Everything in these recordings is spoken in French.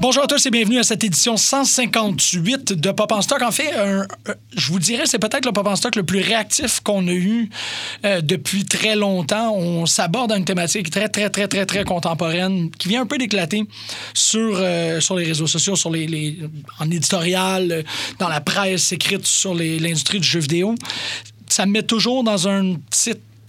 Bonjour à tous et bienvenue à cette édition 158 de Pop en Stock. En fait, je vous dirais, c'est peut-être le Pop en Stock le plus réactif qu'on a eu euh, depuis très longtemps. On s'aborde à une thématique très, très, très, très, très contemporaine qui vient un peu d'éclater sur, euh, sur les réseaux sociaux, sur les, en éditorial, euh, dans la presse écrite sur l'industrie du jeu vidéo. Ça me met toujours dans un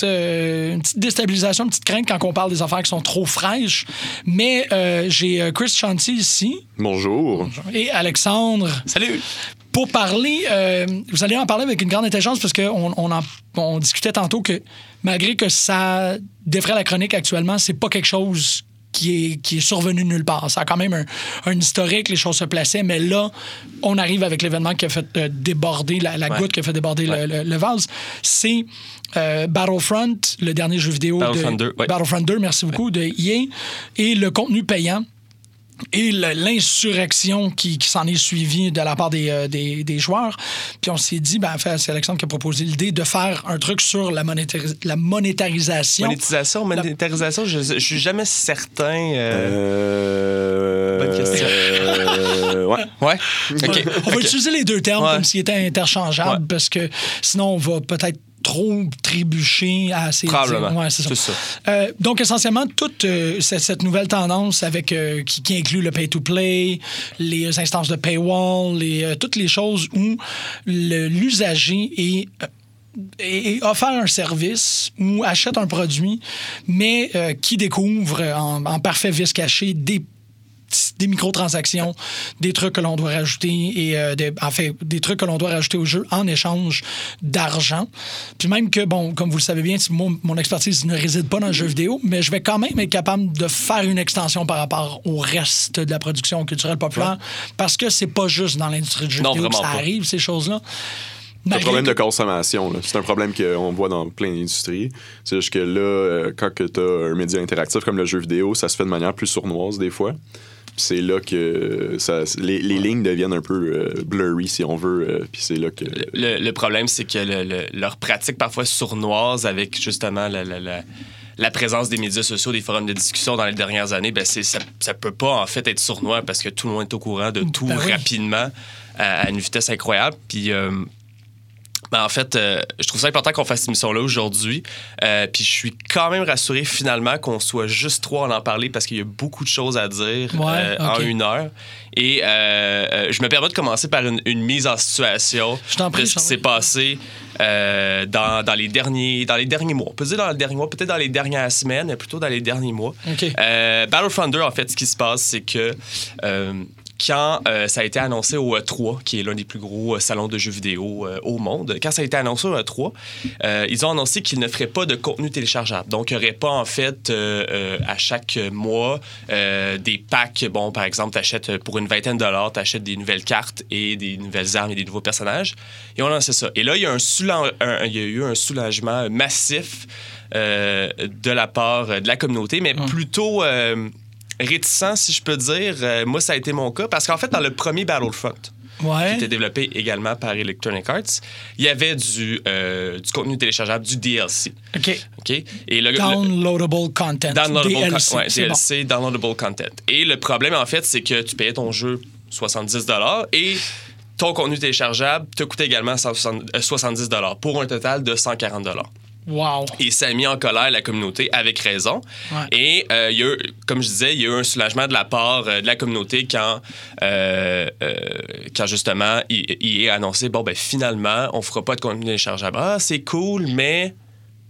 euh, une petite déstabilisation, une petite crainte quand on parle des affaires qui sont trop fraîches. Mais euh, j'ai euh, Chris Chanty ici Bonjour. et Alexandre Salut! pour parler. euh, vous allez en parler avec une grande intelligence parce qu'on on en- on discutait tantôt que malgré que ça défrait la chronique actuellement, c'est pas quelque chose qui est, qui est survenu nulle part. Ça a quand même un, un historique, les choses se plaçaient, mais là, on arrive avec l'événement qui a fait euh, déborder, la, la Ouais. goutte qui a fait déborder le- le, le vase. C'est euh, Battlefront, le dernier jeu vidéo Battlefront de 2, ouais. Battlefront 2, merci beaucoup, de EA, et le contenu payant et l'insurrection qui, qui s'en est suivie de la part des, euh, des, des joueurs. Puis on s'est dit, ben, en fait, c'est Alexandre qui a proposé l'idée de faire un truc sur la, monétaris- la monétarisation. Monétisation, monétarisation, je, je suis jamais certain. euh, Euh... Bonne question. euh, ouais. Ouais. OK. On va utiliser les deux termes Ouais. comme s'ils étaient interchangeables Ouais. parce que sinon on va peut-être trop trébucher à ces Probablement. Ouais, c'est ça. Euh, donc, essentiellement, toute euh, cette, cette nouvelle tendance avec euh, qui, qui inclut le pay-to-play, les instances de paywall, les, toutes les choses où l'usager est, est offert un service ou achète un produit, mais euh, qui découvre en, en parfait vice caché des des microtransactions, des trucs que l'on doit rajouter et euh, des, en fait, des trucs que l'on doit rajouter au jeu en échange d'argent. Puis même que, bon, comme vous le savez bien, mon expertise ne réside pas dans le jeu vidéo, mais je vais quand même être capable de faire une extension par rapport au reste de la production culturelle populaire parce que c'est pas juste dans l'industrie du jeu Non, vidéo que ça pas. arrive, ces choses-là. C'est un problème de consommation. C'est un problème qu'on voit dans plein d'industries. C'est juste que là, euh, quand tu as un média interactif comme le jeu vidéo, ça se fait de manière plus sournoise des fois. Puis c'est là que ça, les, les lignes deviennent un peu euh, blurry, si on veut. euh, puis c'est là que... Le, le problème, c'est que le- le- leur pratique parfois sournoise avec justement la, la- la- la présence des médias sociaux, des forums de discussion dans les dernières années, ben c'est, ça, ça peut pas en fait être sournois parce que tout le monde est au courant de tout Ben oui. rapidement à, à une vitesse incroyable. Puis. euh, ben, en fait, euh, je trouve ça important qu'on fasse cette émission-là aujourd'hui. Euh, puis je suis quand même rassuré finalement qu'on soit juste trois à en parler parce qu'il y a beaucoup de choses à dire Ouais, euh, en une heure. Et je me permets de commencer par une, une mise en situation Je t'en prie, de ce qui s'est passé dans, dans les derniers, dans les derniers mois. On peut dire dans les derniers mois, peut-être dans les dernières semaines, mais plutôt dans les derniers mois. OK. Euh, Battlefront 2, en fait, ce qui se passe, c'est que quand euh, ça a été annoncé au E3, qui est l'un des plus gros euh, salons de jeux vidéo euh, au monde, quand ça a été annoncé au E3, euh, ils ont annoncé qu'ils ne feraient pas de contenu téléchargeable. Donc, il n'y aurait pas, en fait, à chaque mois, des packs. Bon, par exemple, tu achètes pour une vingtaine de dollars, tu achètes des nouvelles cartes et des nouvelles armes et des nouveaux personnages. Et on a lancé ça. Et là, il y a, un soulan- un- il y a eu un soulagement massif de la part de la communauté, mais plutôt euh, réticent, si je peux dire. Euh, moi, ça a été mon cas, parce qu'en fait, dans le premier Battlefront, qui Ouais. était développé également par Electronic Arts, il y avait du, euh, du contenu téléchargeable, du DLC. OK. Et le, le- Downloadable content. Downloadable, DLC. con- ouais, c'est bon. DLC, downloadable content. Et le problème, en fait, c'est que tu payais ton jeu 70 et ton contenu téléchargeable te coûtait également 160 euh, 70 pour un total de 140 Wow. et ça a mis en colère la communauté avec raison. Ouais. Et euh, il y a eu, comme je disais, il y a eu un soulagement de la part euh, de la communauté quand, euh, quand justement, il, il est annoncé bon, ben finalement, on fera pas de contenu téléchargeable. Ah, c'est cool, mais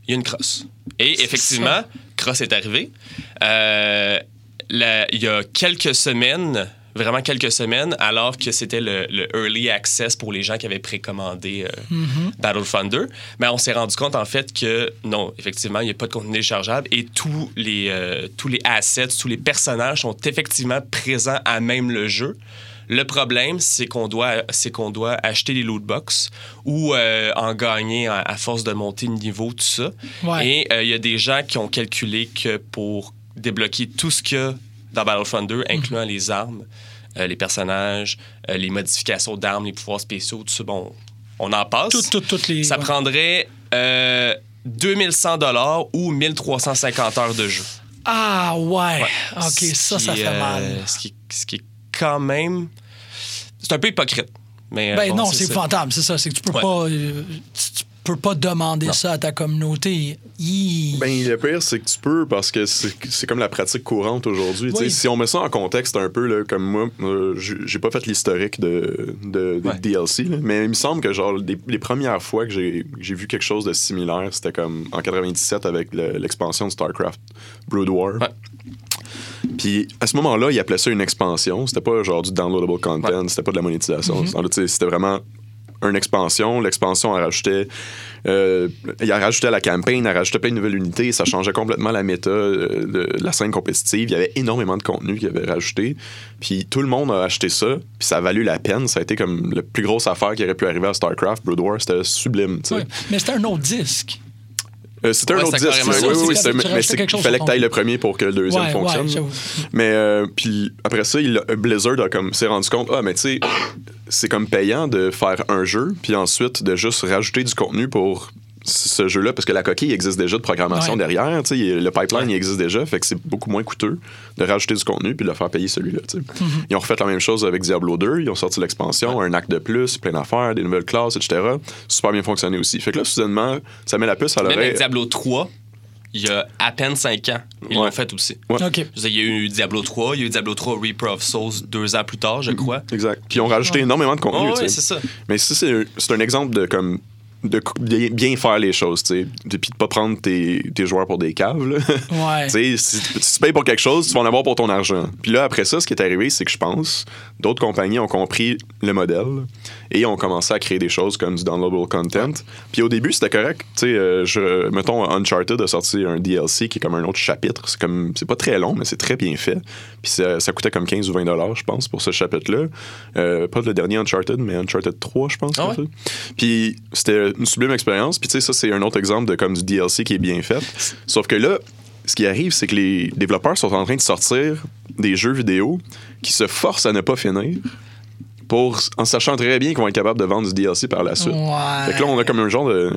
il y a une crosse. Et effectivement, crosse est arrivée. Il y a quelques semaines, vraiment quelques semaines, alors que c'était le, le early access pour les gens qui avaient précommandé euh, Battlefront 2, mais on s'est rendu compte en fait que non, effectivement, il n'y a pas de contenu téléchargeable et tous les, euh, tous les assets, tous les personnages sont effectivement présents à même le jeu. Le problème, c'est qu'on doit, c'est qu'on doit acheter les loot box ou euh, en gagner à, à force de monter de niveau, tout ça. Ouais. Et euh, il y a des gens qui ont calculé que pour débloquer tout ce qu'il y a dans Battlefront 2, incluant les armes, euh, les personnages, euh, les modifications d'armes, les pouvoirs spéciaux, tout ça, bon, on en passe. Tout- tout- toutes les. Ça ouais. prendrait euh, 2100 dollars ou 1350 heures de jeu. Ah, ouais. OK, Ce ça, qui ça fait euh, mal. Ce qui, ce qui est quand même. C'est un peu hypocrite. Mais, Ben bon, non, c'est épouvantable, c'est ça. C'est que tu peux Ouais. pas. tu, tu peux pas demander ça à ta communauté. Ben, le pire, c'est que tu peux parce que c'est comme la pratique courante aujourd'hui. Oui. Si on met ça en contexte un peu, là, comme moi, euh, j'ai pas fait l'historique de, de, des Ouais. DLC, là, mais il me semble que genre les, les premières fois que j'ai vu quelque chose de similaire, c'était comme en 97 avec le- l'expansion de StarCraft Brood War. Ouais. Puis à ce moment-là, ils appelaient ça une expansion. C'était pas genre du downloadable content, c'était pas de la monétisation. Mm-hmm. C'était vraiment une expansion. L'expansion, elle rajoutait, euh, il rajoutait la campagne, elle rajoutait plein de nouvelles unités. Ça changeait complètement la méta euh, de la scène compétitive. Il y avait énormément de contenu qu'il avait rajouté. Puis tout le monde a acheté ça. Puis ça a valu la peine. Ça a été comme la plus grosse affaire qui aurait pu arriver à StarCraft, Brood War. C'était sublime. tu sais. Ouais. Mais c'était un autre disque. Euh, c'était Ouais, un autre disque. Oui, oui, oui, c'était- mais c'est qu'il fallait que tu ton- le premier pour que le deuxième Ouais, fonctionne. mais euh, puis après ça, il, Blizzard a comme s'est rendu compte, ah mais tu sais, c'est comme payant de faire un jeu, puis ensuite de juste rajouter du contenu pour ce jeu-là, parce que la coquille existe déjà de programmation Ouais. derrière, le pipeline il existe déjà, fait que c'est beaucoup moins coûteux de rajouter du contenu puis de le faire payer celui-là. Mm-hmm. Ils ont refait la même chose avec Diablo 2, ils ont sorti l'expansion, un acte de plus, plein d'affaires, des nouvelles classes, etc. Super bien fonctionné aussi. Fait que là, soudainement, ça met la puce à Même l'oreille. avec Diablo 3, il y a à peine 5 ans, ils Ouais. l'ont fait aussi. Ouais. OK. Je veux dire, Il y a eu Diablo 3, il y a eu Diablo 3 Reaper of Souls deux ans plus tard, je crois. Exact. Puis ils ont rajouté énormément de contenu. Oh, ouais, c'est ça. Mais ça, c'est c'est un exemple de comme de bien, faire les choses, tu sais. Puis de pas prendre tes, tes joueurs pour des caves, là. Ouais. Tu sais, si, si tu payes pour quelque chose, tu vas en avoir pour ton argent. Puis là, après ça, ce qui est arrivé, c'est que je pense, d'autres compagnies ont compris le modèle et ont commencé à créer des choses comme du downloadable content. Puis au début, c'était correct. Tu sais, euh, je, mettons, Uncharted a sorti un DLC qui est comme un autre chapitre. C'est comme, c'est pas très long, mais c'est très bien fait. Puis ça, ça coûtait comme 15 ou 20 dollars, je pense, pour ce chapitre-là. Euh, pas le dernier Uncharted, mais Uncharted 3, je pense. Ah ça. Puis c'était une sublime expérience. Puis tu sais, ça, c'est un autre exemple de comme du DLC qui est bien fait. Sauf que là, ce qui arrive, c'est que les développeurs sont en train de sortir des jeux vidéo qui se forcent à ne pas finir pour, en sachant très bien qu'ils vont être capables de vendre du DLC par la suite. Ouais. Fait que là, on a comme un genre de.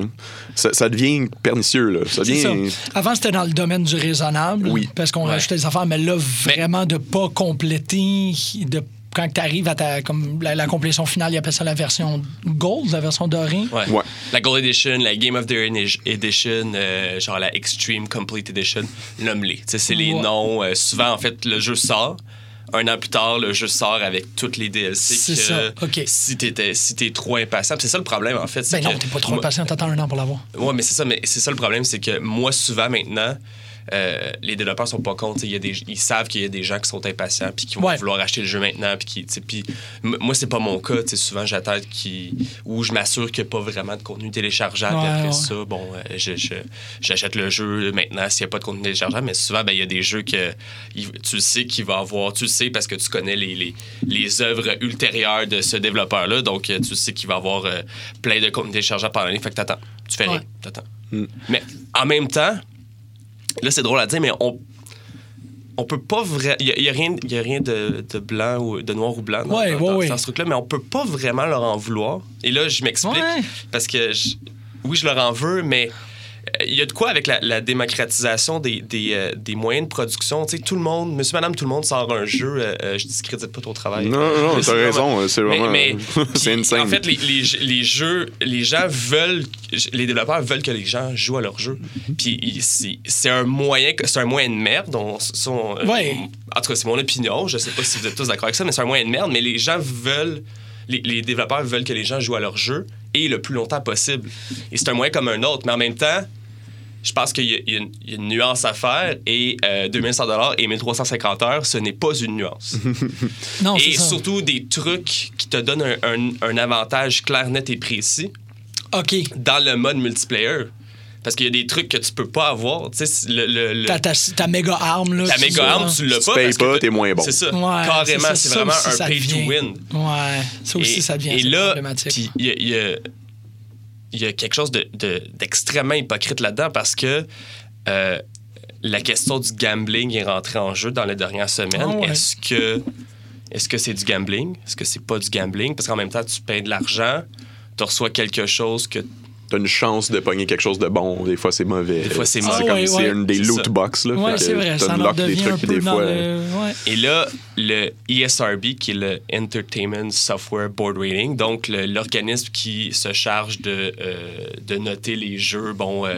Ça, ça devient pernicieux, là. Ça devient. ça. Avant, c'était dans le domaine du raisonnable. Oui. Parce qu'on Ouais. rajoutait des affaires, mais là, vraiment de pas compléter, de quand tu arrives à ta, comme la, la complétion finale, ils appellent ça la version gold, la version dorée. Ouais. Ouais. La Gold Edition, la Game of the Year Edition, euh, genre la Extreme Complete Edition, nomme-les. Tu sais, c'est les Ouais. noms. euh, souvent, en fait, le jeu sort. Un an plus tard, le jeu sort avec toutes les DLC. C'est ça, OK. Si t'étais si t'es trop impatient, c'est ça le problème, en fait. Ben non, t'es pas trop moi- impatient, t'attends un an pour l'avoir. Ouais, mais c'est ça, mais c'est ça le problème, c'est que moi, souvent maintenant, euh, les développeurs sont pas contre. Il y a des, ils savent qu'il y a des gens qui sont impatients puis qui vont Ouais. vouloir acheter le jeu maintenant. Puis puis moi, c'est pas mon cas. Souvent, j'attends qui où je m'assure qu'il n'y a pas vraiment de contenu téléchargeable. Ouais, après ouais. ça, bon, euh, je- je- j'achète le jeu maintenant s'il n'y a pas de contenu téléchargeable. Mais souvent, ben, il y a des jeux que tu le sais qu'il va avoir. Tu le sais parce que tu connais les, les, les œuvres ultérieures de ce développeur-là. Donc, euh, tu le sais qu'il va avoir euh, plein de contenu téléchargeable pendant l'année. Fait que t'attends. Tu fais rien. T'attends. Mais en même temps, là, c'est drôle à dire, mais on. On peut pas vraiment. Il n'y a, rien, y a rien de, de blanc ou de noir ou blanc dans, Ouais, dans- ouais, dans- ouais. dans ce truc-là, mais on peut pas vraiment leur en vouloir. Et là, je m'explique. Parce que, je- oui, je leur en veux, mais il y a de quoi avec la, la démocratisation des, des, euh, des moyens de production? Tu sais, tout le monde, monsieur, madame, tout le monde sort un jeu. euh, euh, je discrédite pas ton travail. Non, non, t'as raison. C'est vraiment. mais- c'est insane. En fait, les, les, les jeux, les gens veulent, les développeurs veulent que les gens jouent à leurs jeux. Puis c'est un moyen, c'est un moyen de merde. On, ça, on- Ouais. En tout cas, c'est mon opinion. Je sais pas si vous êtes tous d'accord avec ça, mais c'est un moyen de merde. Mais les gens veulent, les, les développeurs veulent que les gens jouent à leurs jeux et le plus longtemps possible. Et c'est un moyen comme un autre. Mais en même temps, je pense qu'il y, a- y une- il y a une nuance à faire et euh, 2100 et 1350 heures, ce n'est pas une nuance. Non, Et c'est ça. surtout des trucs qui te donnent un, un- un avantage clair, net et précis OK. dans le mode multiplayer. Parce qu'il y a des trucs que tu peux pas avoir. Tu sais, c'est le, le- le- Ta, ta, ta méga arme, là. tu méga arme, tu l'as Si pas. tu payes parce pas, t'es moins bon. C'est ça. Ouais, Carrément, c'est vraiment aussi, un pay to win. Ouais, ça aussi, Et- ça devient Et là, problématique. il y a, il y a- il y a quelque chose de- de- d'extrêmement hypocrite là-dedans parce que euh, la question du gambling est rentrée en jeu dans les dernières semaines. Ah ouais. Est-ce que est-ce que c'est du gambling? Est-ce que c'est pas du gambling? Parce qu'en même temps, tu payes de l'argent, tu reçois quelque chose que t'as une chance de pogner quelque chose de bon. Des fois, c'est mauvais. Des fois, c'est C'est mauvais. comme Ah ouais, c'est ouais. une des C'est loot box. Là, Ouais, c'est vrai. Ça t'unlocks des trucs, des fois. le... Et là, le ESRB, qui est le Entertainment Software Board Rating, donc l'organisme qui se charge de, euh, de noter les jeux, bon, euh,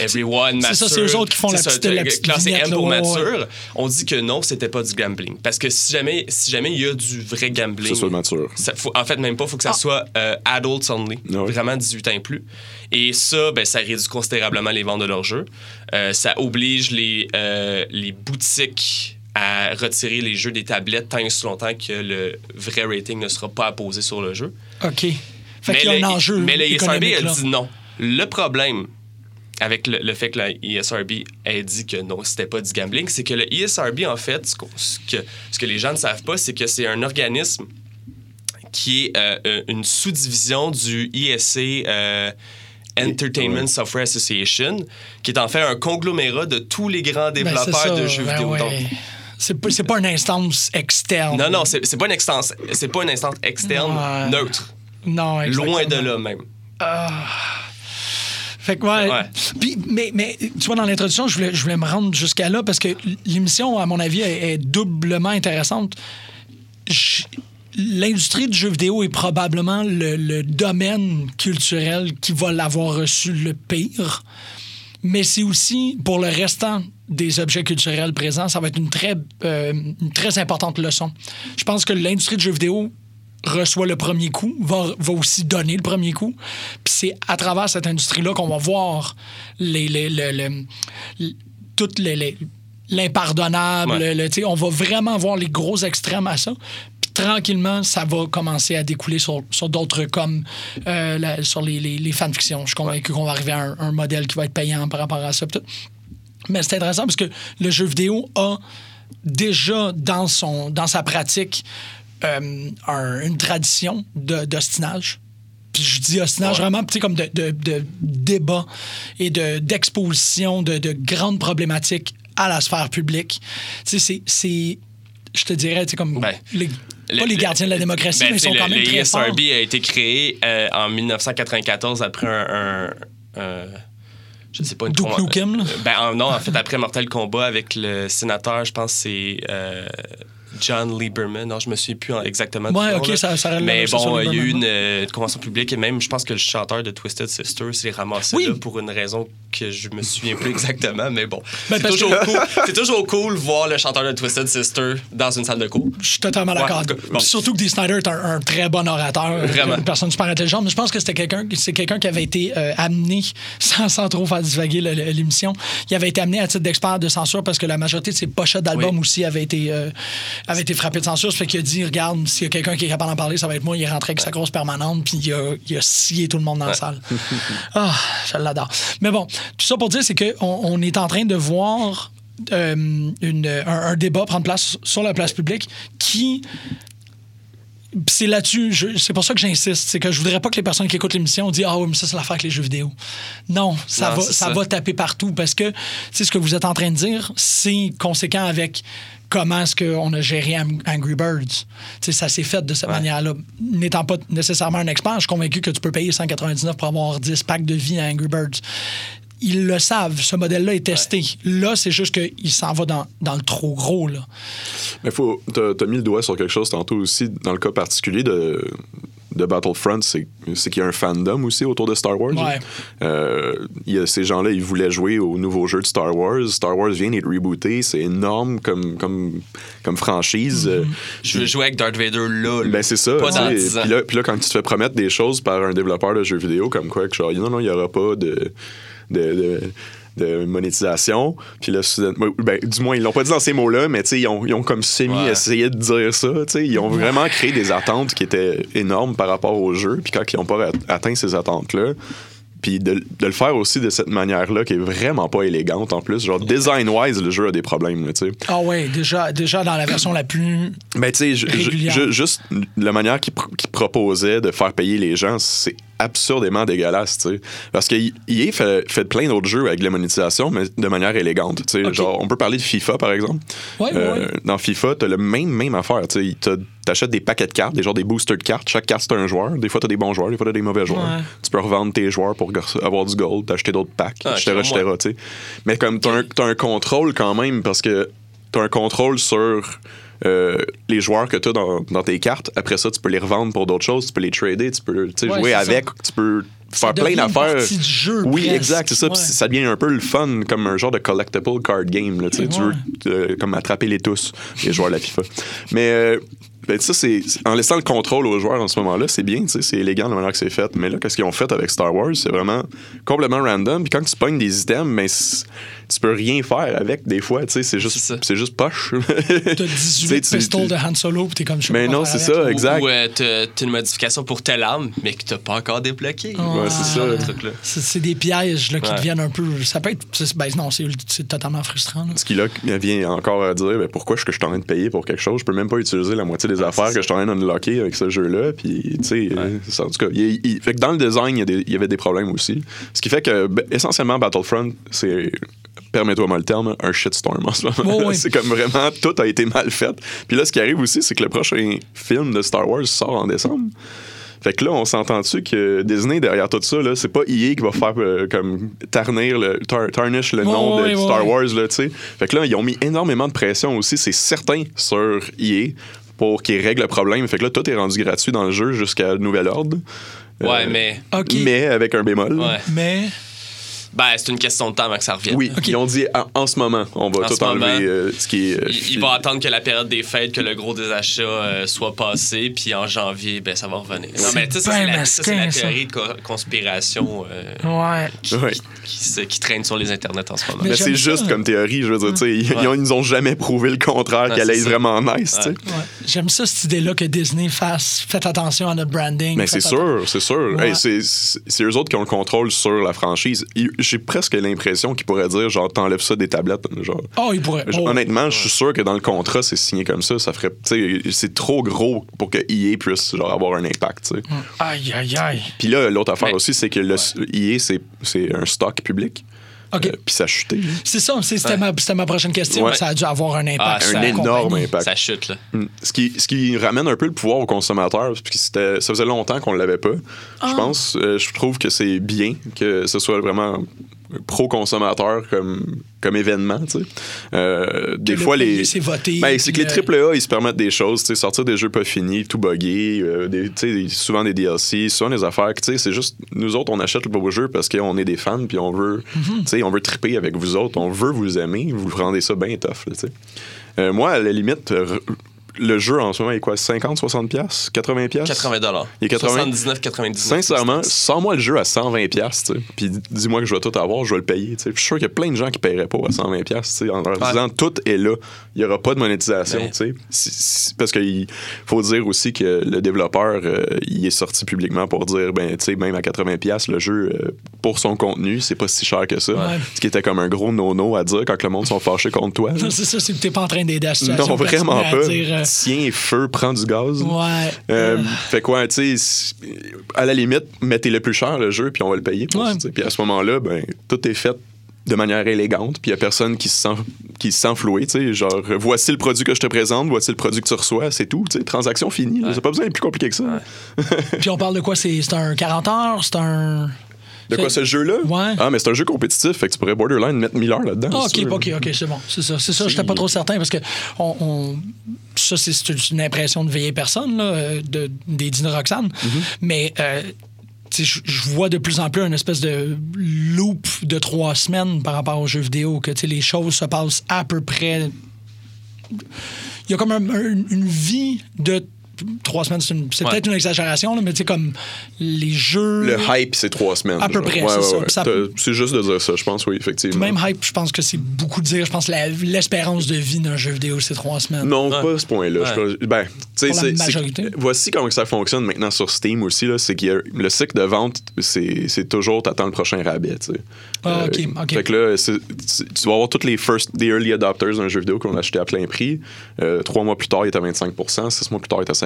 Everyone, C'est ça, mature. c'est eux autres qui font la C'est ça, petite- t'as- la petite Classé vignette, M pour mature. On dit que non, c'était pas du gambling. Parce que si jamais si jamais il y a du vrai gambling. Sur le mature. Ça, faut- en fait, même pas, il faut que ça Ah. soit euh, adults only, Ah oui. vraiment 18 ans et plus. Et ça, ben, ça réduit considérablement les ventes de leurs jeux. Euh, ça oblige les, euh, les boutiques à retirer les jeux des tablettes tant et aussi longtemps que le vrai rating ne sera pas apposé sur le jeu. OK. Fait qu'il y a un enjeu mais le économique, a dit non. Le problème avec le, le fait que la ESRB ait dit que non, c'était pas du gambling, c'est que le ESRB, en fait, ce, que, ce que les gens ne savent pas, c'est que c'est un organisme qui est euh, euh, une sous-division du ESA euh, Entertainment. Software Association, qui est en fait un conglomérat de tous les grands Ben, développeurs ça, de jeux ben vidéo. ouais. Donc, C'est pas, pas une instance externe. non, non, c'est pas une instance, c'est pas une instance externe Ouais. neutre. Non, Loin de exactement. là même. Fait que, ouais. Ouais. Puis, mais, mais tu vois, dans l'introduction, je voulais, je voulais me rendre jusqu'à là parce que l'émission, à mon avis, est, est doublement intéressante. Je- L'industrie du jeu vidéo est probablement le, le domaine culturel qui va l'avoir reçu le pire. Mais c'est aussi, pour le restant des objets culturels présents, ça va être une très, euh, une très importante leçon. Je pense que l'industrie du jeu vidéo reçoit le premier coup, va, va aussi donner le premier coup. Puis c'est à travers cette industrie-là qu'on va voir les, les, le- le- le- toutes les, l'impardonnable. Ouais. le- on va vraiment voir les gros extrêmes à ça. Puis tranquillement, ça va commencer à découler sur, sur d'autres comme euh, la- sur les, les, les fanfictions. Je suis convaincu qu'on va arriver à un, un modèle qui va être payant par rapport à ça. Mais c'est intéressant parce que le jeu vidéo a déjà dans, son, dans sa pratique euh, un- une tradition d'ostinage. Puis je dis ostinage Ouais. vraiment tu sais, comme de, de, de débat et de- d'exposition de, de grandes problématiques à la sphère publique. Tu sais, c'est- je te dirais, tu sais, comme Ben, les, Le- pas les le- gardiens de la démocratie, ben, mais ils sont quand le, même le très forts. A été créé euh, en 1994 après un. un- un- je sais pas une Duke Nukem, là? Ben en- non, en fait, après Mortal Kombat avec le sénateur, je pense que c'est euh, John Lieberman. Non, je me souviens plus en- exactement. Ouais, nom, ok, là. ça- ça Mais bon, il y a eu une, euh, une convention publique et même, je pense que le chanteur de Twisted Sister s'est ramassé Oui. là pour une raison que je me souviens plus exactement. Mais bon, Ben, c'est toujours, que- cool, c'est toujours cool voir le chanteur de Twisted Sister dans une salle de cours. Je suis totalement Ouais, d'accord. cas, bon. Surtout que Dee Snyder est un, un très bon orateur, Vraiment. une personne super intelligente. Mais je pense que c'était quelqu'un, c'est quelqu'un qui avait été euh, amené, sans, sans trop faire divaguer l'émission, il avait été amené à titre d'expert de censure parce que la majorité de ses pochettes d'albums Oui. aussi avaient été, euh, avaient été frappées de censure. Ça fait qu'il a dit, regarde, s'il y a quelqu'un qui est capable d'en parler, ça va être moi. Il est rentré avec sa grosse permanente, puis il a, il a scié tout le monde dans la salle. Ah, je l'adore. Mais bon, tout ça pour dire, c'est qu'on on est en train de voir euh, une- un, un débat prendre place sur la place publique qui. C'est là-dessus, c'est pour ça que j'insiste. C'est que je voudrais pas que les personnes qui écoutent l'émission disent Ah oui, mais ça, c'est l'affaire avec les jeux vidéo. Non, ça, Non, va, ça ça. va taper partout parce que, ce que vous êtes en train de dire, c'est conséquent avec comment est-ce qu'on a géré Angry Birds. Tu sais, ça s'est fait de cette manière-là. N'étant pas nécessairement un expert, je suis convaincu que tu peux payer 199 pour avoir 10 packs de vie à Angry Birds. Ils le savent, ce modèle-là est testé. Là, c'est juste qu'il s'en va dans, dans le trop gros. Là. Mais faut, t'as, t'as mis le doigt sur quelque chose tantôt aussi, dans le cas particulier de, de Battlefront, c'est, c'est qu'il y a un fandom aussi autour de Star Wars. Ouais. Euh, il y a ces gens-là, ils voulaient jouer au nouveau jeu de Star Wars. Star Wars vient d'être rebooté, c'est énorme comme, comme, comme franchise. Euh, Je veux jouer avec Darth Vader là. là. Ben c'est ça. Pas tu dans sais. 10 ans. Puis là, puis là, quand tu te fais promettre des choses par un développeur de jeux vidéo, comme quoi, que genre, non, non, il n'y aura pas de, de, de, de monétisation. Puis là, ben, du moins, ils l'ont pas dit dans ces mots-là, mais tu sais, ils ont, ils ont comme semi-essayé de dire ça. Ils ont vraiment créé des attentes qui étaient énormes par rapport au jeu. Puis quand ils n'ont pas at- atteint ces attentes-là, puis de, de le faire aussi de cette manière-là, qui est vraiment pas élégante en plus. Genre, design-wise, le jeu a des problèmes, là, tu sais. Ah ouais, déjà, déjà dans la version la plus. Ben, tu sais, juste la manière qu'il pr- qu'il proposait de faire payer les gens, c'est absurdément dégueulasse, tu sais. Parce que EA fait, fait plein d'autres jeux avec de la monétisation, mais de manière élégante. tu sais. Genre, on peut parler de FIFA, par exemple. Ouais, Euh, ouais. Dans FIFA, t'as le même, même affaire. Tu sais. T'achètes des paquets de cartes, des genres des boosters de cartes. Chaque carte, c'est un joueur. Des fois, t'as des bons joueurs, des fois, t'as des mauvais joueurs. Ouais. Tu peux revendre tes joueurs pour avoir du gold, t'acheter d'autres packs, Ah, etc., etc., tu sais. Mais comme t'as un, t'as un contrôle quand même, parce que t'as un contrôle sur euh, les joueurs que t'as dans, dans tes cartes. Après ça, tu peux les revendre pour d'autres choses, tu peux les trader, tu peux tu Ouais, jouer avec, tu peux faire plein d'affaires. Oui, presque. exact, c'est ça. Puis Ouais. ça devient un peu le fun, comme un genre de collectible card game. Là, tu Tu veux euh, comme attraper les tous, les joueurs de la FIFA. Mais euh, ben, ça, c'est en laissant le contrôle aux joueurs en ce moment-là, c'est bien, tu sais, c'est élégant la manière que c'est fait. Mais là, qu'est-ce qu'ils ont fait avec Star Wars, c'est vraiment complètement random. Puis quand tu pognes des items, ben, c'est- tu peux rien faire avec des fois, tu sais, c'est juste, C'est juste poche. T'as Tu 18 sais, tu- pistols tu- de Han Solo, puis t'es comme je Mais pas non, c'est ça, avec. exact. Ou euh, t'as une modification pour telle arme, mais que t'as pas encore débloqué. Ouais, c'est ça. C'est c'est des pièges là, qui Ouais. deviennent un peu. Ça peut être. Ben non, c'est totalement frustrant. là. Ce qui là vient encore à dire ben, pourquoi est-ce que je suis en train de payer pour quelque chose? Je peux même pas utiliser la moitié des affaires que je suis en train d'unlocker avec ce jeu là puis tu sais ça, en tout cas il, il- fait que dans le design il y, a des- il y avait des problèmes aussi ce qui fait que ben, essentiellement Battlefront c'est permets-toi-moi le terme, un shitstorm en ce moment. C'est comme vraiment, tout a été mal fait. Puis là, ce qui arrive aussi, c'est que le prochain film de Star Wars sort en décembre. Fait que là, on s'entend-tu que Disney, derrière tout ça, là, c'est pas EA qui va faire euh, comme tarnir le, tar- tarnish le nom de Star. Wars, là, tu sais. Fait que là, ils ont mis énormément de pression aussi, c'est certain, sur EA pour qu'ils règlent le problème. Fait que là, tout est rendu gratuit dans le jeu jusqu'à nouvel ordre. Ouais, Euh, mais. OK. Mais avec un bémol. Ouais. Mais. Ben, c'est une question de temps avant que ça revienne. Oui, Ok. ils ont dit en, en ce moment, on va En tout ce moment, enlever euh, ce qui est. euh, Il, il va attendre que la période des fêtes, que le gros des achats euh, soit passé, puis en janvier, ben, ça va revenir. Non, mais tu sais, c'est la, théorie de co- conspiration euh, Ouais. Ouais. qui, se- qui traîne sur les internets en ce moment. Mais c'est juste ça. comme théorie, je veux dire, tu sais, ils, Ouais. ils ont- ils nous ont jamais prouvé le contraire qu'elle est vraiment nice. J'aime ça, cette idée-là que Disney fasse. Faites attention à notre branding. Mais c'est sûr, c'est sûr. Hey, c'est- eux autres qui ont le contrôle sur la franchise. Ils- J'ai presque l'impression qu'ils pourraient dire, genre, t'enlèves ça des tablettes. Genre. Oh, il pourrait. Oh. Honnêtement, je suis sûr que dans le contrat, c'est signé comme ça. Ça ferait, tu sais, c'est trop gros pour que EA puisse genre, avoir un impact. tu sais. Aïe, aïe, aïe. Puis là, l'autre affaire Mais- aussi, c'est que le EA, c'est c'est un stock public. OK. Euh, Puis ça a chuté. C'est ça, c'est- c'était ma, c'était ma prochaine question. Ouais. Ça a dû avoir un impact. Ah, sur un la énorme compagnie. impact. Ça chute, là. Mm. Ce qui, ce qui ramène un peu le pouvoir aux consommateurs, parce que c'était- ça faisait longtemps qu'on ne l'avait pas. Ah. Je pense, euh, je trouve que c'est bien que ce soit vraiment pro-consommateur comme, comme événement. tu sais. Euh, des fois, les. c'est Ben, c'est que les le- AAA, ils se permettent des choses, tu sais, sortir des jeux pas finis, tout buggé, euh, des- tu sais, souvent des DLC, souvent des affaires. C'est juste, nous autres, on achète le beau jeu parce qu'on est des fans, puis on veut, tu sais, on veut triper avec vous autres, on veut vous aimer, vous rendez ça bien tough. là. Euh, moi, à la limite, euh, le jeu en ce moment est quoi 50, 60 pièces 80 pièces 80 dollars. Il est 80. 79, 99. Sincèrement, sors-moi le jeu à 120 pièces, puis dis-moi que je vais tout avoir, je vais le payer. tu sais. Je suis sûr qu'il y a plein de gens qui paieraient pas à 120 pièces, en leur Ouais. disant tout est là, il y aura pas de monétisation, Ben. tu sais. Si- si- parce qu'il faut dire aussi que le développeur, euh, il est sorti publiquement pour dire, ben, tu sais, même à 80 pièces, le jeu euh, pour son contenu, c'est pas si cher que ça. Ouais. Ce qui était comme un gros no-no à dire quand le monde sont fâchés contre toi. Non, c'est ça, c'est que t'es pas en train d'aider la situation. Non, vraiment pas. dire, euh, Tiens, feu, prends du gaz. Ouais. Euh, Euh, fait quoi, tu sais, à la limite, mettez le plus cher le jeu, puis on va le payer. Ouais. Puis à ce moment-là, ben, tout est fait de manière élégante, puis il n'y a personne qui se sent, qui se sent floué. tu sais. Genre, voici le produit que je te présente, voici le produit que tu reçois, c'est tout. tu sais. Transaction finie. là. C'est pas besoin d'être plus compliqué que ça. Puis on parle de quoi? C'est c'est un 40 heures? C'est un. De quoi ce jeu-là? Ouais. Ah, mais c'est un jeu compétitif, fait que tu pourrais borderline mettre 1000 heures là-dedans. Ah, OK. OK, OK, c'est bon. C'est ça, c'est ça. J'étais pas trop certain parce que on, on- ça, c'est- une impression de vieille personne, là, euh, de, des Dino Roxane. Mm-hmm. Mais euh, je vois de plus en plus une espèce de loop de trois semaines par rapport aux jeux vidéo, que les choses se passent à peu près. Il y a comme un- un- une vie de trois semaines, c'est une- c'est Ouais. peut-être une exagération, là, mais tu sais, comme les jeux. Le hype, c'est trois semaines. À peu genre. près, Ouais, c'est ouais, ça. ouais. Ça- T'as- C'est juste de dire ça, je pense, oui, effectivement. Même hype, je pense que c'est beaucoup dire. Je pense que la- l'espérance de vie d'un jeu vidéo, c'est trois semaines. Non, Ouais. pas à ce point-là. Je Ben, tu sais, c'est-. Voici comment ça fonctionne maintenant sur Steam aussi. là, C'est que le cycle de vente, c'est c'est toujours t'attends le prochain rabais. tu sais. Ah, Euh, ok, ok. Fait que là, c'est- tu tu vas avoir tous les first, des early adopters d'un jeu vidéo qu'on a acheté à plein prix. Euh, trois mois plus tard, il est à 25% Six mois plus tard, il est à 50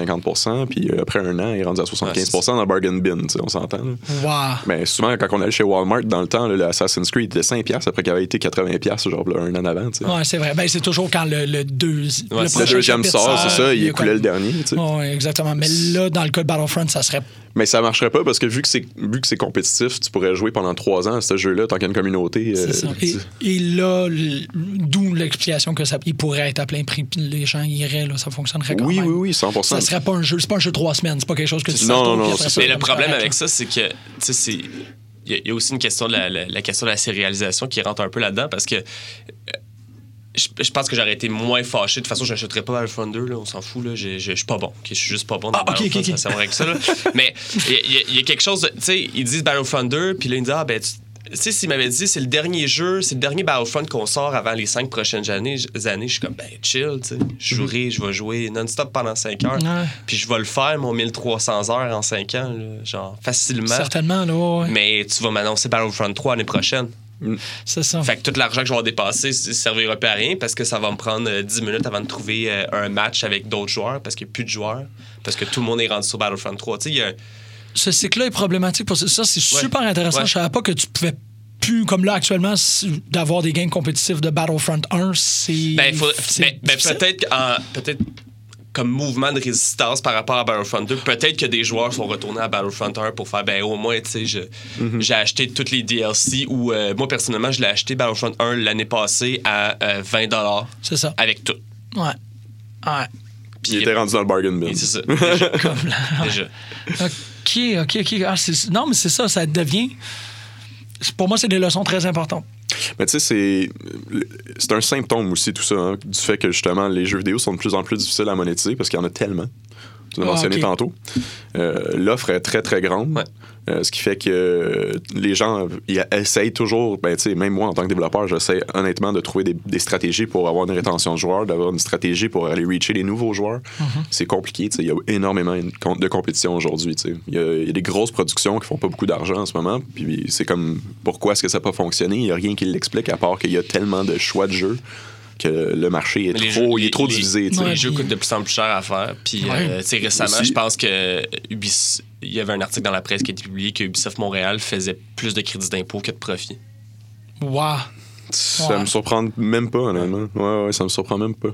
puis euh, après un an, il est rendu à 75 dans le bargain bin, on s'entend. Wow. Mais souvent, quand on allait chez Walmart, dans le temps, là, le Assassin's Creed était 5 après qu'il avait été 80 genre là, un an avant. Ouais, c'est vrai. Ben, c'est toujours quand le, le, deux, deuxième sort, c'est ça, il écoulait comme- le dernier. Ouais, exactement. Mais là, dans le cas de Battlefront, ça serait. Mais ça marcherait pas parce que vu que c'est vu que c'est compétitif, tu pourrais jouer pendant 3 ans à ce jeu-là tant qu'il y a une communauté. euh, ça. Et, et là, d'où l'explication que ça il pourrait être à plein prix, puis les gens iraient, là, ça fonctionnerait quand Oui, même. oui, oui, 100 Ça serait pas un jeu, c'est pas un jeu de trois semaines, c'est pas quelque chose que tu Non, non, non, Mais le problème correct, avec ça, c'est que, tu sais, c'est. Il y, a- il y a aussi une question de la, la- la question de la sérialisation qui rentre un peu là-dedans parce que. euh, Je, je pense que j'aurais été moins fâché. De toute façon, je n'achèterais pas Battlefront 2, là, on s'en fout. Là. Je, je, je suis pas bon. ok? Je suis juste pas bon dans Ah, ok, Battlefront, ok, ok. ça là. Mais il y, a- y y quelque chose. Tu sais, ils disent Battlefront 2, puis là, ils disent Ah, ben, tu sais, s'ils m'avaient dit c'est le dernier jeu, c'est le dernier Battlefront qu'on sort avant les cinq prochaines années, années je suis comme, ben, chill, tu sais. Je jouerai, je vais jouer non-stop pendant 5 heures. Ouais. Puis je vais le faire, mon 1300 heures en 5 ans, là, genre, facilement. Certainement, là, ouais. Mais tu vas m'annoncer Battlefront 3 l'année prochaine. c'est ça. Fait que tout l'argent que je vais dépasser ça servira pas à rien parce que ça va me prendre euh, 10 minutes avant de trouver euh, un match avec d'autres joueurs parce qu'il n'y a plus de joueurs. Parce que tout le monde est rendu sur Battlefront 3. Tu sais, il y a- Ce cycle-là est problématique pour ça. Ça, c'est Ouais. super intéressant. Ouais. Je savais pas que tu pouvais plus, comme là actuellement, d'avoir des games compétitifs de Battlefront 1, c'est. Ben, ben, ben, peut-être comme mouvement de résistance par rapport à Battlefront 2, peut-être que des joueurs sont retournés à Battlefront 1 pour faire ben au moins tu sais Mm-hmm. j'ai acheté toutes les DLC ou euh, moi personnellement je l'ai acheté Battlefront 1 l'année passée à euh, 20 dollars C'est ça. avec tout. Ouais. Ouais. Puis Il était rendu dans le bargain bin. c'est ça. Déjà. Comme là. Déjà. OK, OK, OK. Ah, non, mais c'est ça, ça devient. Pour moi, c'est des leçons très importantes. Mais tu sais, c'est c'est un symptôme aussi, tout ça, hein, du fait que justement, les jeux vidéo sont de plus en plus difficiles à monétiser parce qu'il y en a tellement. Tu l'as Ah, mentionné ok. tantôt. Euh, L'offre est très, très grande. Ouais. Euh, ce qui fait que les gens ils essayent toujours, ben, même moi en tant que développeur, j'essaie honnêtement de trouver des, des stratégies pour avoir une rétention de joueurs, d'avoir une stratégie pour aller reacher les nouveaux joueurs. Mm-hmm. C'est compliqué, il y a énormément de compétition aujourd'hui. tu sais. Il y, a, il y a des grosses productions qui font pas beaucoup d'argent en ce moment, puis c'est comme pourquoi est-ce que ça n'a pas fonctionné? Il n'y a rien qui l'explique à part qu'il y a tellement de choix de jeux que le marché est Mais les trop, jeux- il est trop les- divisé. tu sais. Ouais, les jeux coûtent de plus en plus cher à faire. Puis, Ouais. euh, récemment, Aussi. je pense que Ubis- il y avait un article dans la presse qui a été publié que Ubisoft Montréal faisait plus de crédits d'impôt que de profit. Wow. Ça me surprend même pas, honnêtement. Ouais, ouais, ça me surprend même pas.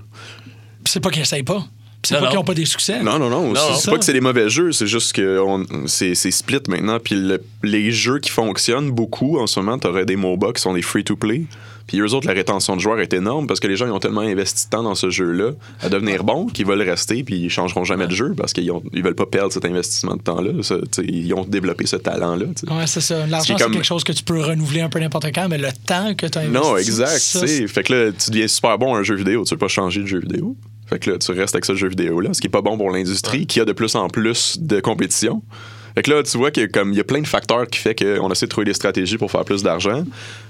C'est pas qu'ils essayent pas. C'est pas qu'ils ont pas des succès. Non, non, non. Non, c'est pas que c'est des mauvais jeux, c'est juste que on- c'est c'est split maintenant. Puis le- les jeux qui fonctionnent beaucoup en ce moment, t'aurais des MOBA qui sont des free-to-play. Puis eux autres, la rétention de joueurs est énorme parce que les gens ils ont tellement investi de temps dans ce jeu-là à devenir bons qu'ils veulent rester puis ils changeront jamais de jeu parce qu'ils ils veulent pas perdre cet investissement de temps-là. Ils ont développé ce talent-là. Ouais, c'est ça. L'argent, c'est comme- quelque chose que tu peux renouveler un peu n'importe quand, mais le temps que tu as investi. Non, exact. ça, Fait que là, tu deviens super bon à un jeu vidéo. Tu veux pas changer de jeu vidéo. Fait que là, tu restes avec ce jeu vidéo-là, ce qui est pas bon pour l'industrie, qui a de plus en plus de compétition. Fait que là, tu vois qu'il comme il y a plein de facteurs qui fait qu'on essaie de trouver des stratégies pour faire plus d'argent.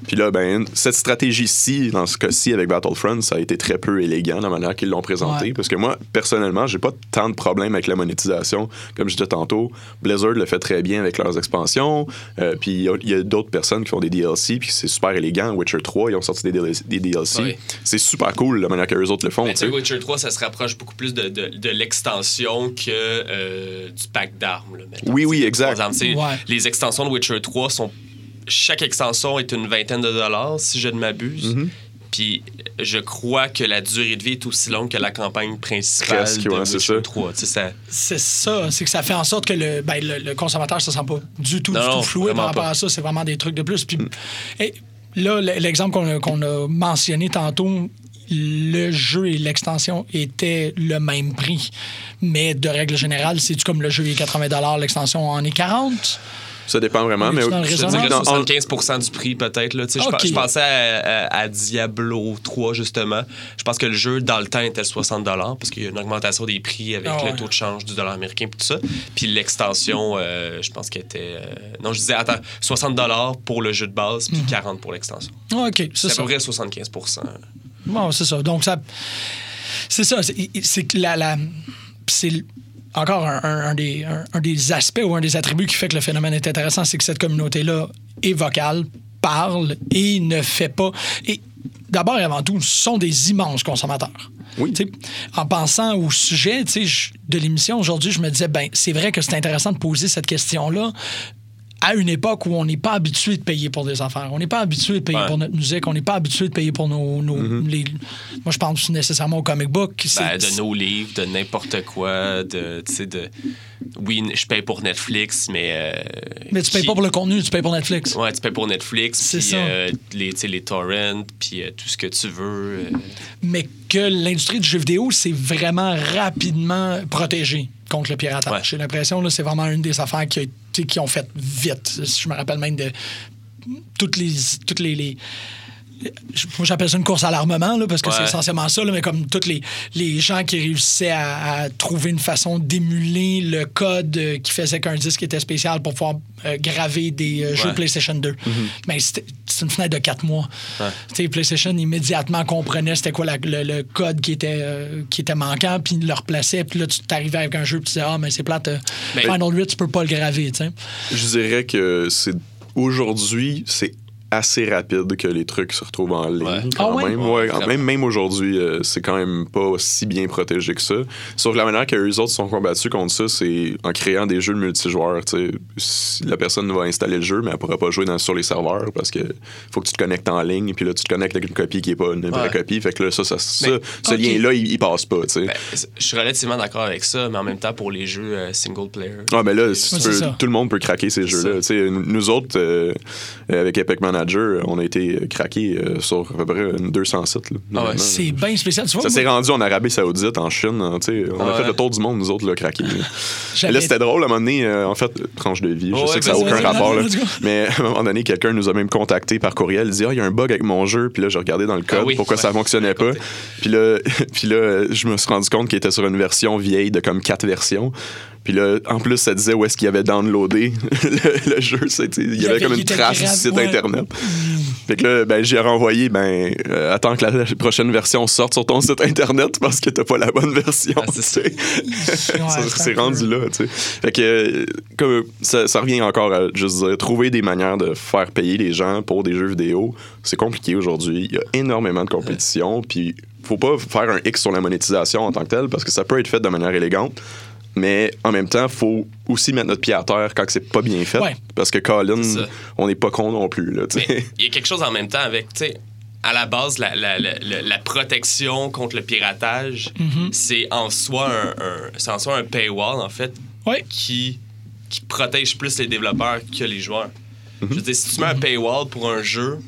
Puis là, ben, cette stratégie-ci, dans ce cas-ci, avec Battlefront, ça a été très peu élégant la manière qu'ils l'ont présenté. Ouais. Parce que moi, personnellement, j'ai pas tant de problèmes avec la monétisation. Comme je disais tantôt, Blizzard le fait très bien avec leurs expansions. Euh, puis il y a- d'autres personnes qui font des DLC, puis c'est super élégant. Witcher 3, ils ont sorti des DLC. des DLC. Oui. C'est super cool la manière que les autres le font. Mais tu tu sais, sais. Witcher 3, ça se rapproche beaucoup plus de, de, de l'extension que euh, du pack d'armes. Oui, oui, exact. par exemple, tu sais, Ouais. Les extensions de Witcher 3 sont. Chaque extension est une vingtaine de dollars, si je ne m'abuse. Mhm. Puis je crois que la durée de vie est aussi longue que la campagne principale Presque, de ouais, c'est Witcher ça. 3. Tu sais, ça- C'est ça, c'est que ça fait en sorte que le, ben, le, le consommateur se sent pas du tout, Non, du non, tout floué par rapport pas. à ça. C'est vraiment des trucs de plus. Puis, et là, l'exemple qu'on a, qu'on a mentionné tantôt, le jeu et l'extension étaient le même prix. Mais de règle générale, c'est-tu comme le jeu est 80 l'extension en est 40 Ça dépend vraiment. Mais le Je dirais dans- en- 75 du prix, peut-être. là. Tu sais, je pe- Je, pensais à, à- à Diablo 3, justement. Je pense que le jeu, dans le temps, était 60 parce qu'il y a une augmentation des prix avec Ah ouais. le taux de change du dollar américain et tout ça. Puis l'extension, euh, je pense qu'elle était... euh, Non, je disais, attends, 60 pour le jeu de base, puis 40 pour l'extension. Ah, OK, c'est C'est à ça. peu près 75% Bon, c'est ça. Donc, ça. C'est ça. C'est la. la- c'est encore un, un- un des, un- un des aspects ou un des attributs qui fait que le phénomène est intéressant, c'est que cette communauté-là est vocale, parle et ne fait pas. Et d'abord et avant tout, sont des immenses consommateurs. Oui. En pensant au sujet de l'émission aujourd'hui, je me disais, ben, c'est vrai que c'est intéressant de poser cette question-là à une époque où on n'est pas habitué de payer pour des affaires. On n'est pas habitué de payer Ouais. pour notre musique. On n'est pas habitué de payer pour nos... nos- les- moi, je pense nécessairement au comic book. C'est- Ben, de nos livres, de n'importe quoi, de, de... Oui, je paye pour Netflix, mais... euh, Mais tu payes qui- pas pour le contenu, tu payes pour Netflix. Ouais, tu payes pour Netflix, C'est ça. euh, les, les torrents, puis euh, tout ce que tu veux. euh. mais que l'industrie du jeu vidéo s'est vraiment rapidement protégée contre le piratage. Ouais. J'ai l'impression que c'est vraiment une des affaires qui, a été- qui ont fait vite. Je me rappelle même de toutes les... Toutes les, moi, j'appelle ça une course à l'armement, là, parce que c'est essentiellement ça, là, mais comme tous les, les gens qui réussissaient à, à trouver une façon d'émuler le code euh, qui faisait qu'un disque était spécial pour pouvoir euh, graver des euh, jeux Ouais. PlayStation 2. Mais c'était- c'est une fenêtre de quatre mois. Ouais. Tu sais, PlayStation immédiatement comprenait c'était quoi la- le, le code qui était, euh, qui était manquant, puis il le replaçait. Puis là, tu t'arrivais avec un jeu, puis tu disais, ah, mais c'est plate, euh, Mais- Final 8, tu peux pas le graver, tu sais. Je dirais que c'est aujourd'hui, c'est assez rapide que les trucs se retrouvent en ligne. Ouais. Quand Ah même, Ouais, Ouais, vraiment. même, même aujourd'hui, euh, c'est quand même pas si bien protégé que ça. Sauf que la manière que les autres sont combattus contre ça, c'est en créant des jeux de multijoueurs. tu sais. Si La personne va installer le jeu, mais elle pourra pas jouer dans- sur les serveurs parce que faut que tu te connectes en ligne, puis là, tu te connectes avec une copie qui est pas une vraie copie. Fait que là, ça, ça, ça- ce lien-là, il, il passe pas. tu sais. Ben, je suis relativement d'accord avec ça, mais en même temps, pour les jeux euh, single player. Ah, mais là, si Ouais, tu tout le monde peut craquer ces jeux-là. Tu sais, Nous autres, euh, avec Epic Manager, on a été craqués euh, sur à peu près une 200 sites. Ah ouais. C'est bien spécial. Tu vois, Ça s'est rendu en Arabie Saoudite, en Chine. hein, on a Ouais. fait le tour du monde, nous autres, là, craqués. là. c'était drôle, à un moment donné, euh, en fait, tranche de vie, je Ouais, sais que ça n'a aucun rapport, là. mais à un moment donné, quelqu'un nous a même contacté par courriel, il dit « Ah, il y a un bug avec mon jeu », puis là, j'ai regardé dans le code Ah oui, pourquoi ça fonctionnait j'ai pas. Puis là, puis là, je me suis rendu compte qu'il était sur une version vieille de comme quatre versions. Puis là, en plus, ça disait où est-ce qu'il avait downloadé le, le jeu. Il y avait avait- comme une trace du site ouais. Internet. Fait que là, ben, j'ai renvoyé, ben, euh, attends que la prochaine version sorte sur ton site Internet parce que t'as pas la bonne version. Ah, c'est. Ouais, rendu là, tu sais. Fait que euh, comme, ça, ça revient encore à juste dire, trouver des manières de faire payer les gens pour des jeux vidéo, c'est compliqué aujourd'hui. Il y a énormément de compétition, puis faut pas faire un X sur la monétisation en tant que tel parce que ça peut être fait de manière élégante. Mais en même temps, faut aussi mettre notre pied à terre quand c'est pas bien fait. Ouais. Parce que Colin, on n'est pas con non plus. Il y a quelque chose en même temps avec, tu sais, à la base, la, la- la- la- la protection contre le piratage, Mm-hmm. c'est en soi un, en soi un paywall, en fait, Ouais. qui, qui protège plus les développeurs que les joueurs. Mhm. Je veux dire, si tu mets un paywall pour un jeu,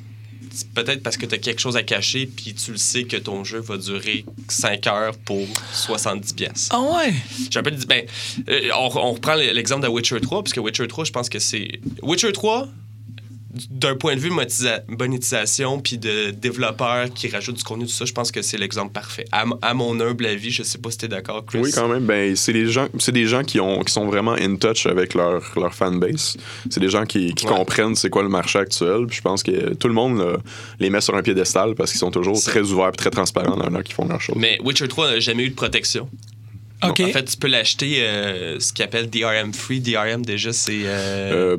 peut-être parce que tu as quelque chose à cacher, puis tu le sais que ton jeu va durer 5 heures pour 70 pièces. Ah ouais? J'ai un peu dit, ben, euh, on, on reprend l'exemple de Witcher 3, parce que Witcher 3, je pense que c'est. Witcher 3, d'un point de vue monétisation puis de développeurs qui rajoutent du contenu, tout ça, je pense que c'est l'exemple parfait. À, à mon humble avis, je sais pas si t'es d'accord, Chris. Oui, quand même. Ben, c'est des gens, c'est des gens qui, ont, qui sont vraiment in touch avec leur, leur fanbase. C'est des gens qui, qui Ouais. comprennent c'est quoi le marché actuel. Puis je pense que tout le monde là, les met sur un piédestal parce qu'ils sont toujours très ouverts et très transparents dans leur qu'ils font leurs choses. Mais Witcher 3 n'a jamais eu de protection. OK. En fait, tu peux l'acheter euh, ce qu'ils appellent DRM Free. DRM, déjà, c'est. euh, Euh,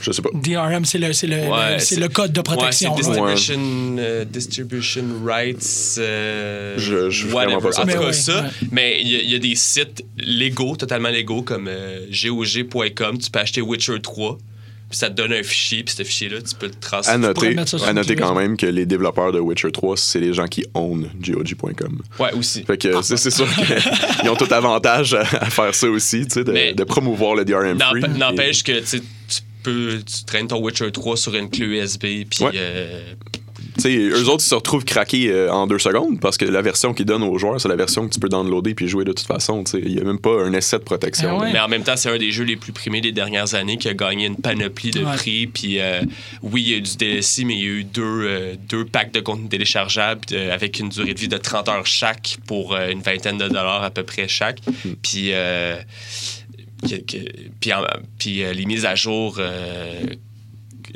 je sais pas. DRM, c'est le, c'est le, Ouais, le- c'est c'est- le code de Ouais, protection. là. distribution, euh, distribution rights. euh, Je- je whatever. pas certain. En tout Mais cas, ouais, ça. ouais. Mais il y, a- il y a des sites légaux, totalement légaux, comme euh, GOG.com. Tu peux acheter Witcher 3. Puis ça te donne un fichier. Puis ce fichier-là, tu peux le tracer. À noter, ça à noter quand même que les développeurs de Witcher 3, c'est les gens qui own GOG.com. Ouais, aussi. Fait que c'est c'est sûr qu'ils ont tout avantage à, à faire ça aussi, tu sais, de, de promouvoir le DRM N'empêche que tu peux. Tu traînes ton Witcher 3 sur une clé USB. Puis. Ouais. euh, Tu sais, eux autres, ils se retrouvent craqués euh, en deux secondes parce que la version qu'ils donnent aux joueurs, c'est la version que tu peux downloader puis jouer de toute façon. tu sais. Il n'y a même pas un essai de protection. Ah ouais? Mais en même temps, c'est un des jeux les plus primés des dernières années qui a gagné une panoplie de Ouais. prix. Puis euh, oui, il y a eu du DLC, mais il y a eu deux, euh, deux packs de contenu téléchargeable euh, avec une durée de vie de 30 heures chaque pour euh, une vingtaine de dollars à peu près chaque. Puis, euh, que- que- puis, en- puis, euh, les mises à jour. euh,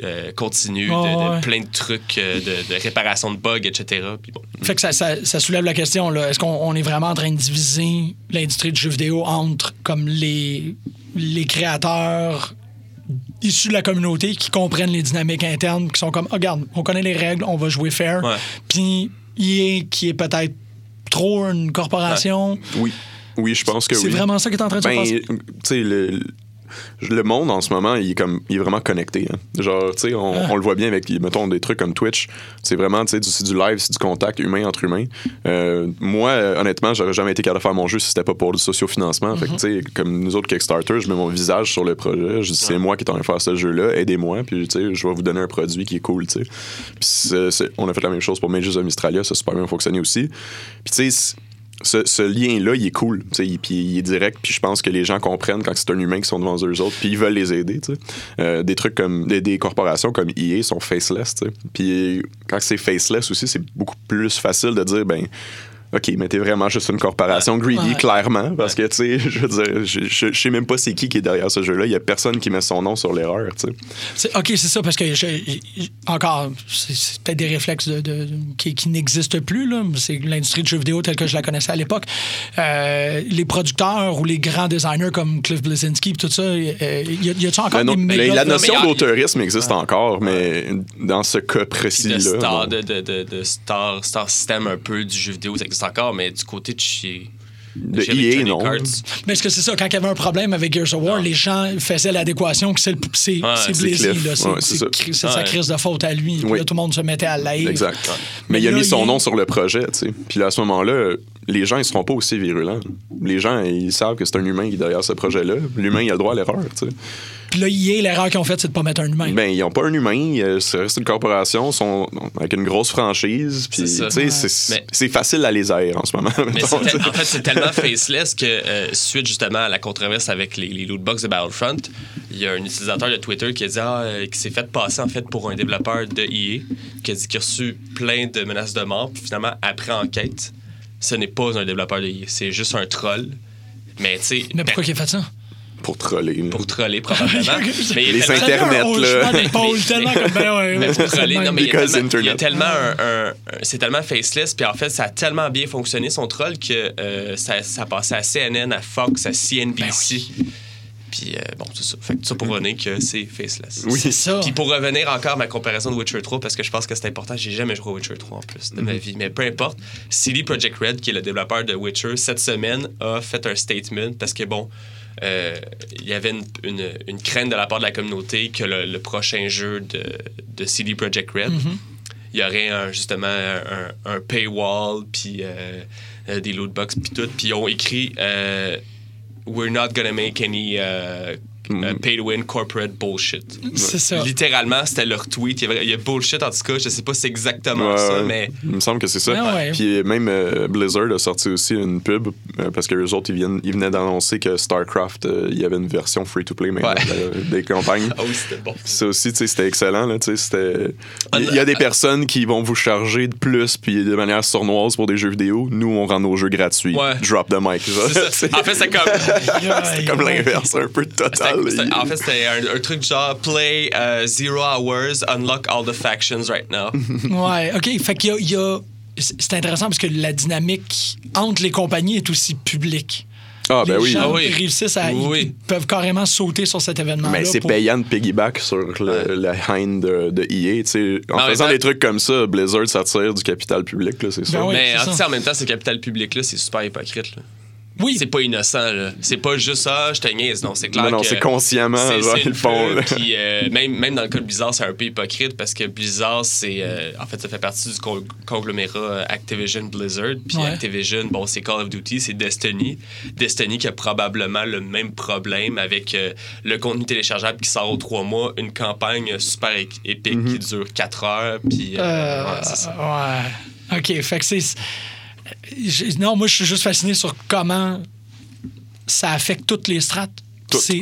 euh, continues, de- Ouais, de, ouais. plein de trucs de, de réparation de bugs, etc. Puis bon. Fait que ça, ça- ça soulève la question, là. Est-ce qu'on on est vraiment en train de diviser l'industrie du jeu vidéo entre comme les, les créateurs issus de la communauté qui comprennent les dynamiques internes, qui sont comme, oh, regarde, on connaît les règles, on va jouer fair. Puis qui est peut-être trop une corporation. Oui. Oui, je pense que C'est oui. vraiment ça qui est en train de se Ben, passer? tu sais, le, le monde en ce moment, il est, comme, il est vraiment connecté. hein. Genre, tu sais, on, Ah. on le voit bien avec, mettons, des trucs comme Twitch. C'est vraiment, tu sais, du- c'est du live, c'est du contact humain entre humains. Euh, moi, euh, honnêtement, j'aurais jamais été capable de faire mon jeu si c'était pas pour le sociofinancement. Fait que, tu sais, comme nous autres Kickstarter, je mets mon visage sur le projet. Je dis, c'est moi qui est en train de faire ce jeu-là, aidez-moi, puis, tu sais, je vais vous donner un produit qui est cool, tu sais. Puis, c'est- c'est- on a fait la même chose pour Mages of Mystralia, ça a super bien fonctionné aussi. Puis, tu sais, c'est- ce, ce lien-là, il est cool. Puis il est direct. Puis je pense que les gens comprennent quand c'est un humain qui sont devant eux autres. Puis ils veulent les aider. Euh, des trucs comme. Des, des corporations comme EA sont faceless. Puis quand c'est faceless aussi, c'est beaucoup plus facile de dire ben. OK, mais t'es vraiment juste une corporation greedy, Ouais. clairement, parce que, tu sais, je veux dire, je, je, je sais même pas c'est qui qui est derrière ce jeu-là. Il y a personne qui met son nom sur l'erreur, tu sais. C'est- OK, c'est ça, parce que je- je- encore, c'est peut-être des réflexes de, de- qui, qui n'existent plus. là. C'est l'industrie du jeu vidéo telle que je la connaissais à l'époque. Euh, les producteurs ou les grands designers comme Cliff Blazinski, tout ça, euh, y a- y a-tu encore Ben non, des méga... la notion d'auteurisme existe encore, mais dans ce cas de précis-là. star, de, de, de, de star, star system un peu du jeu vidéo, ça existe encore, mais du côté de chez. De chez EA, Electronic non. Arts, Mais est-ce que c'est ça, quand il y avait un problème avec Gears of War, les gens faisaient l'adéquation que c'est le- c'est Ouais, c'est c'est Blizzy, Cliff. là. C'est Ouais, c'est c'est ça. cri- c'est sa Ouais. crise de faute à lui. Puis Oui. là, tout le monde se mettait à l'aide. Exact. Mais Mais il a là, mis son il- nom sur le projet, tu sais. Puis là, à ce moment-là, les gens, ils seront pas aussi virulents. Les gens, ils savent que c'est un humain qui est derrière ce projet-là. L'humain, il a le droit à l'erreur, tu sais. Puis là, l'erreur qu'ils ont faite, c'est de pas mettre un humain. Ben, ils ont pas un humain, euh, ça reste une corporation, sont avec une grosse franchise, puis, C'est ça. tu sais, Ouais. c'est Mais- c'est facile à les airs en ce moment. Mais mettons, c'est tel- tu sais. en fait, c'est tellement faceless que, euh, suite justement à la controverse avec les, les lootbox de Battlefront, il y a un utilisateur de Twitter qui a dit ah, euh, qui s'est fait passer en fait pour un développeur de EA, qui a dit qu'il a reçu plein de menaces de mort, puis finalement, après enquête, ce n'est pas un développeur de EA, c'est juste un troll. Mais tu sais, Mais pourquoi ben, il a fait ça? Pour troller. pour troller probablement. mais il Les est tellement- Internet, Tellement un haut là. Mais- ben pour c'est troller, le non, mais il y a Because tellement, il y a Internet. tellement un, un- un- c'est tellement faceless, puis en fait, ça a tellement bien fonctionné son troll que euh, ça, ça passait à CNN, à Fox, à CNBC. Puis euh, bon, c'est ça. Fait que ça pour revenir que c'est faceless. Oui. C'est ça. Puis pour revenir encore à ma comparaison de Witcher 3, parce que je pense que c'est important, j'ai jamais joué à Witcher 3 en plus de ma vie, mais peu importe. CD Projekt Red, qui est le développeur de Witcher, cette semaine a fait un statement parce que bon, euh, il y avait une, une- une crainte de la part de la communauté que le, le prochain jeu de, de CD Projekt Red, il y aurait un- justement un, un- paywall, puis euh, euh, des lootbox, puis tout. Puis ils ont écrit euh, We're not gonna make any uh, uh, pay to win corporate bullshit. C'est ça. Littéralement, c'était leur tweet. Il y, avait, il y a bullshit en tout cas. Je sais pas si c'est exactement Ouais, ça, ouais. mais. Il me semble que c'est ça. Ouais, ouais. Puis même euh, Blizzard a sorti aussi une pub euh, parce que les autres, ils, viennent, ils venaient d'annoncer que StarCraft, euh, il y avait une version free-to-play maintenant Ouais. euh, des campagnes. Ah oui, c'était bon. Ça aussi, tu sais, c'était excellent. Là, c'était... Il y a des personnes qui vont vous charger de plus puis de manière sournoise pour des jeux vidéo. Nous, on rend nos jeux gratuits. Ouais. Drop the mic. ça. En fait, c'est comme. c'est comme l'inverse, un peu total. C'était- en fait, c'était un, un truc genre play uh, zero hours, unlock all the factions right now. Ouais, OK. Fait qu'il y a- il y a. C'est intéressant parce que la dynamique entre les compagnies est aussi publique. Ah, ben les oui. gens Ah oui. réussissent à. ils- Oui. Ils peuvent carrément sauter sur cet événement-là. Mais c'est pour- payant de piggyback sur le, la haine de, de EA. En faisant des trucs comme ça, Blizzard s'attire du capital public, là, c'est ça. Ben oui. mais c'est en, ça. même temps, ce capital public-là, c'est super hypocrite. là. Oui, C'est pas innocent. là. C'est pas juste ça, je te niaise. Non, c'est clair. Non, non, c'est consciemment, genre, ils le font. feu, là. Puis euh, même, même dans le cas de Blizzard, c'est un peu hypocrite parce que Blizzard, c'est. euh, en fait, ça fait partie du con- conglomérat euh, Activision Blizzard. Puis Ouais. Activision, bon, c'est Call of Duty, c'est Destiny. Destiny qui a probablement le même problème avec euh, le contenu téléchargeable qui sort aux trois mois, une campagne super épique Mm-hmm. qui dure quatre heures. Puis. ouais, ça. ouais. OK, fait que c'est... Non, moi, je suis juste fasciné sur comment ça affecte toutes les strates.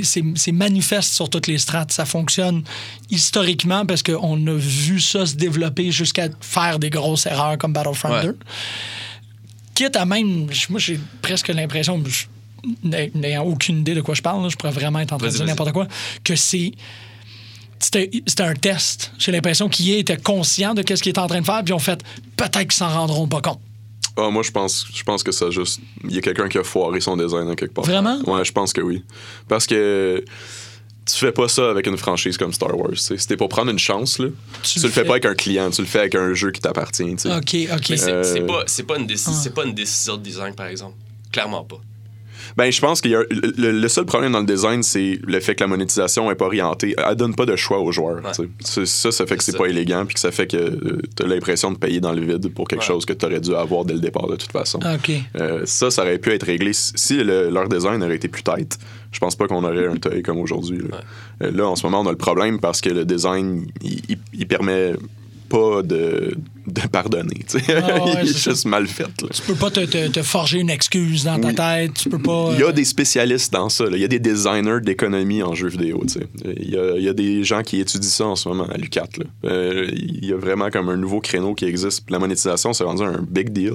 C'est- manifeste sur toutes les strates. Ça fonctionne historiquement parce qu'on a vu ça se développer jusqu'à faire des grosses erreurs comme Battlefront Ouais. 2. Quitte à même... Moi, j'ai presque l'impression, n'ayant aucune idée de quoi je parle, là, je pourrais vraiment être en train de dire n'importe quoi, que c'est c'était c'était un test. J'ai l'impression qu'ils étaient conscients de ce qu'ils étaient en train de faire, puis ils ont fait peut-être qu'ils s'en rendront pas compte. Ah, moi, je pense, je pense que ça juste. Il y a quelqu'un qui a foiré son design à quelque part. Vraiment? Ouais, je pense que oui. Parce que. Tu fais pas ça avec une franchise comme Star Wars. tu sais. Si t'es pour prendre une chance, là, tu, Tu le le fais fais. pas avec un client, tu le fais avec un jeu qui t'appartient. tu sais. OK, OK. Mais c'est Euh, c'est pas, c'est pas, une déci- Ah. c'est pas une décision de design, par exemple. Clairement pas. Ben, je pense qu'il y a le, le- seul problème dans le design, c'est le fait que la monétisation est pas orientée. Elle donne pas de choix aux joueurs. Ouais. Ça, ça fait que C'est pas élégant, puis que ça fait que tu as l'impression de payer dans le vide pour quelque Ouais. chose que tu aurais dû avoir dès le départ de toute façon. OK. Euh, ça, ça aurait pu être réglé si si le- leur design aurait été plus tight. Je pense pas qu'on aurait un toy comme aujourd'hui. Là. Euh, là, en ce moment, on a le problème parce que le design, il, il- il permet pas de, de pardonner. tu sais. Ah ouais, il est c'est juste mal fait. là. Tu peux pas te, te- te forger une excuse dans ta Oui. tête. Tu peux pas. Il y a euh, des spécialistes dans ça. là. Il y a des designers d'économie en jeux vidéo. tu sais. Il y, a, il y a des gens qui étudient ça en ce moment à l'UCAT. Euh, il y a vraiment comme un nouveau créneau qui existe. Puis La monétisation, c'est rendu un big deal.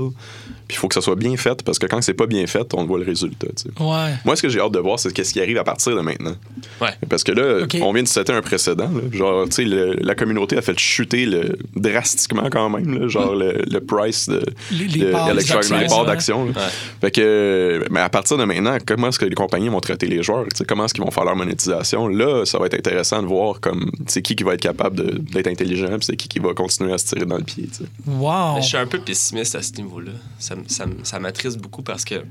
Puis il faut que ça soit bien fait parce que quand c'est pas bien fait, on voit le résultat. tu sais. Ouais. Moi, ce que j'ai hâte de voir, c'est qu'est-ce qui arrive à partir de maintenant. Ouais. Parce que là, on vient de setter un précédent. là. Genre, tu sais, la communauté a fait chuter le, drastiquement quand même, là, genre le, le price de, Les- les de parts Electronic- d'actions, les parts ouais. d'action. Fait que, mais à partir de maintenant, comment est-ce que les compagnies vont traiter les joueurs? Tu sais, comment est-ce qu'ils vont faire leur monétisation? Là, ça va être intéressant de voir comme c'est qui qui va être capable de- d'être intelligent, c'est qui qui va continuer à se tirer dans le pied. tu sais. Wow. Je suis un peu pessimiste à ce niveau-là. Ça, ça, ça m'attriste beaucoup parce que, tu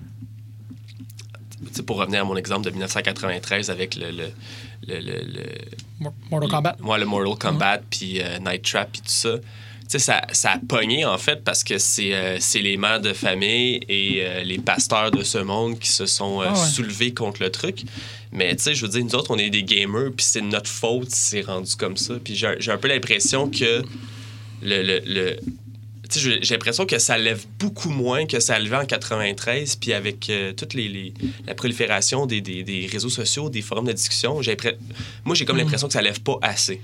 sais, pour revenir à mon exemple de 1993 avec le, le, le, le- le- Mortal Kombat. moi, le Mortal Kombat, puis euh, Night Trap, puis tout ça. Tu sais, ça, ça a pogné, en fait, parce que c'est euh, les mères de famille et euh, les pasteurs de ce monde qui se sont euh, Ah ouais. soulevés contre le truc. Mais, tu sais, je veux dire, nous autres, on est des gamers, puis c'est notre faute si c'est rendu comme ça. Puis j'ai un peu l'impression que le... le, le- j'ai l'impression que ça lève beaucoup moins que ça levait en 93, puis avec toute les, les- la prolifération des, des- des réseaux sociaux, des forums de discussion, moi j'ai comme l'impression que ça lève pas assez.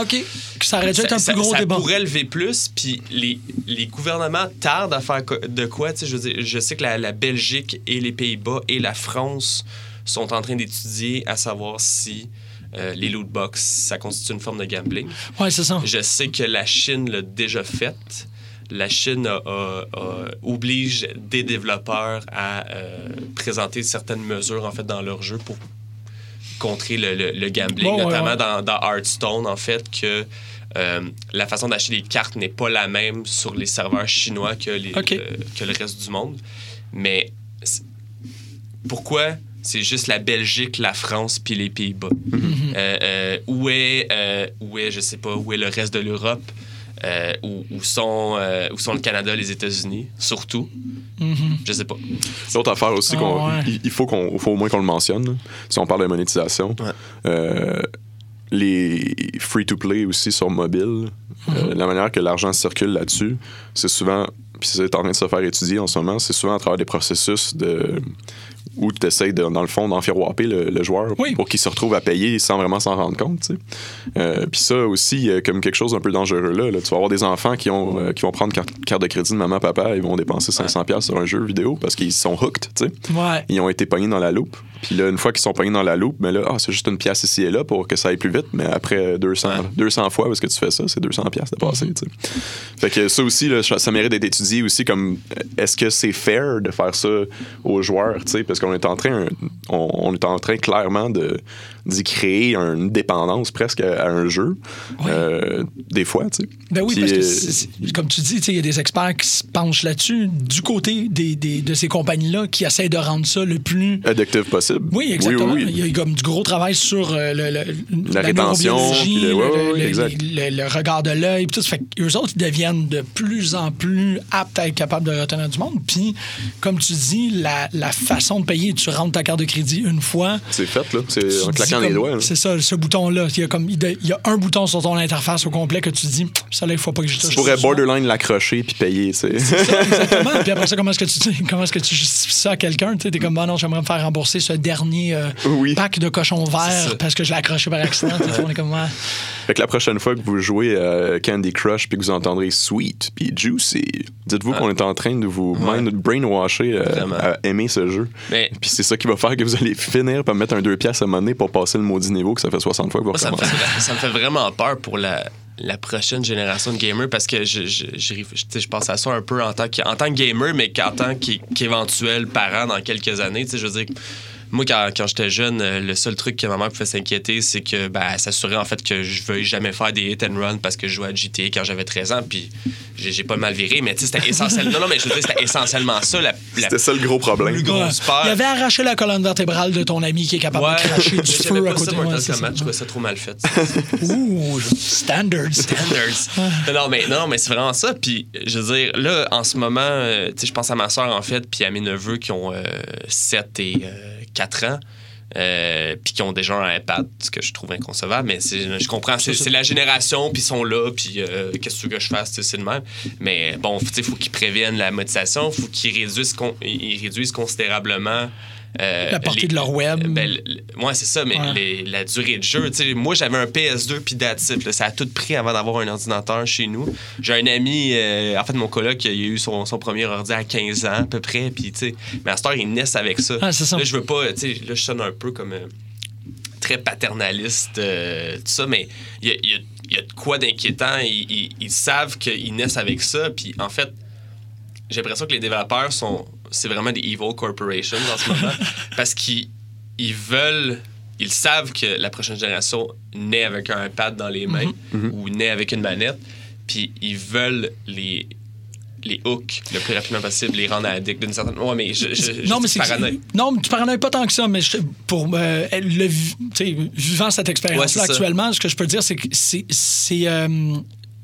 OK. Ça aurait dû être un Ça, plus gros ça débat. pourrait lever plus, puis les, les gouvernements tardent à faire de quoi. tu sais, Je, veux dire, je sais que la, la Belgique et les Pays-Bas et la France sont en train d'étudier à savoir si euh, les loot box, ça constitue une forme de gambling. Ouais, c'est ça. Je sais que la Chine l'a déjà fait. La Chine a- a- a- oblige des développeurs à euh, présenter certaines mesures en fait dans leur jeu pour contrer le, le- le gambling, Bon, notamment ouais. Dans, dans Hearthstone en fait que euh, la façon d'acheter les cartes n'est pas la même sur les serveurs chinois que, les, euh, que le reste du monde. Mais pourquoi c'est juste la Belgique, la France puis les Pays-Bas? Mhm. Euh, euh, où, est, où est, je sais pas, où est le reste de l'Europe? Euh, où, où sont, euh, où sont le Canada, les États-Unis, surtout? Mhm. Je sais pas. L'autre affaire aussi, Ah, qu'on- ouais. il, il faut, qu'on, faut au moins qu'on le mentionne, si on parle de monétisation. Ouais. Euh, les free-to-play aussi sur mobile, euh, la manière que l'argent circule là-dessus, c'est souvent, puis c'est en train de se faire étudier en ce moment, c'est souvent à travers des processus de où tu essaies, de, dans le fond, d'enfiroiper le, le joueur Oui. pour qu'il se retrouve à payer sans vraiment s'en rendre compte. Euh, Puis ça aussi, a comme quelque chose un peu dangereux là. là. Tu vas avoir des enfants qui, ont, euh, qui vont prendre carte, carte de crédit de maman, papa, ils vont dépenser 500$ piastres sur un jeu vidéo parce qu'ils sont hooked. Ouais. ils ont été pognés dans la loupe. Puis là, une fois qu'ils sont pognés dans la loupe, mais là, ah, c'est juste une pièce ici et là pour que ça aille plus vite. Mais après 200, Ouais. 200 fois, parce que tu fais ça, c'est 200 pièces de passer. tu sais. Fait que ça aussi, là, ça mérite d'être étudié aussi comme est-ce que c'est fair de faire ça aux joueurs, tu sais, parce qu'on est en train, on, on est en train clairement de d'y créer une dépendance presque à, un jeu. Euh, des fois, tu sais. Ben oui, Puis, parce que, euh, comme tu dis, il y a des experts qui se penchent là-dessus du côté des, des- de ces compagnies-là qui essaient de rendre ça le plus. addictive possible. Oui, exactement. Oui, oui, oui. Il y a comme du gros travail sur euh, le, le- La rétention, neurobiologie, puis le- le, regard de l'œil, puis tout. Ça fait qu'eux autres, ils deviennent de plus en plus aptes à être capables de retenir du monde. Puis, comme tu dis, la, la façon de payer, tu rentres ta carte de crédit une fois. C'est fait, là. C'est en claquant les comme- doigts. C'est ça, ce bouton-là. Il y, a comme, il y a un bouton sur ton interface au complet que tu dis, ça là, il faut pas que je touche. Tu pourrais borderline l'accrocher puis payer, tu sais. Ça, exactement. Puis après ça, comment est-ce que tu, comment est-ce que tu justifies ça à quelqu'un? Tu T'es comme, bon, non, j'aimerais me faire rembourser ce dernier euh, Oui. pack de cochons C'est verts parce que je l'ai accroché par accident. On est comme, ouais. Fait que la prochaine fois que vous jouez à Candy Crush puis que vous entendrez Sweet puis Juicy, dites-vous qu'on est en train de vous Ouais. mind brainwasher euh, à aimer ce jeu. Mais Puis c'est ça qui va faire que vous allez finir par mettre un 2 piastres à monnaie pour passer le maudit niveau que ça fait 60 fois que vous moi, ça me, fait, ça me fait vraiment peur pour la, la prochaine génération de gamers parce que je, je, je, pense à ça un peu en tant que, en tant que gamer, mais qu'en tant qu'é- qu'éventuel parent dans quelques années. Je veux dire, moi, quand, quand j'étais jeune, euh, le seul truc que ma mère pouvait s'inquiéter, c'est que ben, elle s'assurait en fait que je veuille jamais faire des hit and run parce que je jouais à GTA quand j'avais 13 ans. Puis j'ai pas mal viré, mais tu sais, c'était essentiellement. non, non, mais je veux dire, c'était essentiellement ça. La, la C'était ça le gros problème. plus grosse peur. Il avait arraché la colonne vertébrale de ton ami qui est capable Ouais, de cracher du feu à côté. Ouais, c'est Kombat. ça. Je trouvais ça trop mal fait. Ouh, standards. Standards. non, mais, non, mais c'est vraiment ça. Puis, je veux dire, là, en ce moment, euh, tu sais, je pense à ma soeur, en fait, puis à mes neveux qui ont euh, 7 et euh, 4 ans. euh, puis qui ont déjà un iPad, ce que je trouve inconcevable, mais je comprends, c'est la génération, puis ils sont là, puis euh, qu'est-ce que je fasse, c'est le même. Mais bon, il faut qu'ils préviennent la monétisation, faut qu'ils réduisent considérablement euh, La portée les- de leur web. ben, le- ouais, c'est ça, mais Ouais. les- la durée de jeu. moi, j'avais un PS2 puis that's it, là. Ça a tout pris avant d'avoir un ordinateur chez nous. J'ai un ami, euh, en fait, mon coloc, il a eu son, son premier ordi à 15 ans à peu près. Puis, tu sais, mais à cette heure, il naissent avec ça. Ah, ça. Là, je veux pas, tu sais, là, je sonne un peu comme euh, très paternaliste, euh, tout ça, mais il y a, y a- y a de quoi d'inquiétant. Ils, ils- ils savent qu'ils naissent avec ça. Puis, en fait, j'ai l'impression que les développeurs sont. C'est vraiment des evil corporations en ce moment. parce qu'ils ils veulent. Ils savent que la prochaine génération naît avec un iPad dans les mains ou naît avec une manette. Puis ils veulent les. Les hooks le plus rapidement possible, les rendre addicts d'une certaine. Ouais, mais je, je, je non, mais non, tu paranoïes pas tant que ça, mais je- pour euh, le vivant cette expérience-là actuellement, ce que je peux dire, c'est que c'est c'est euh,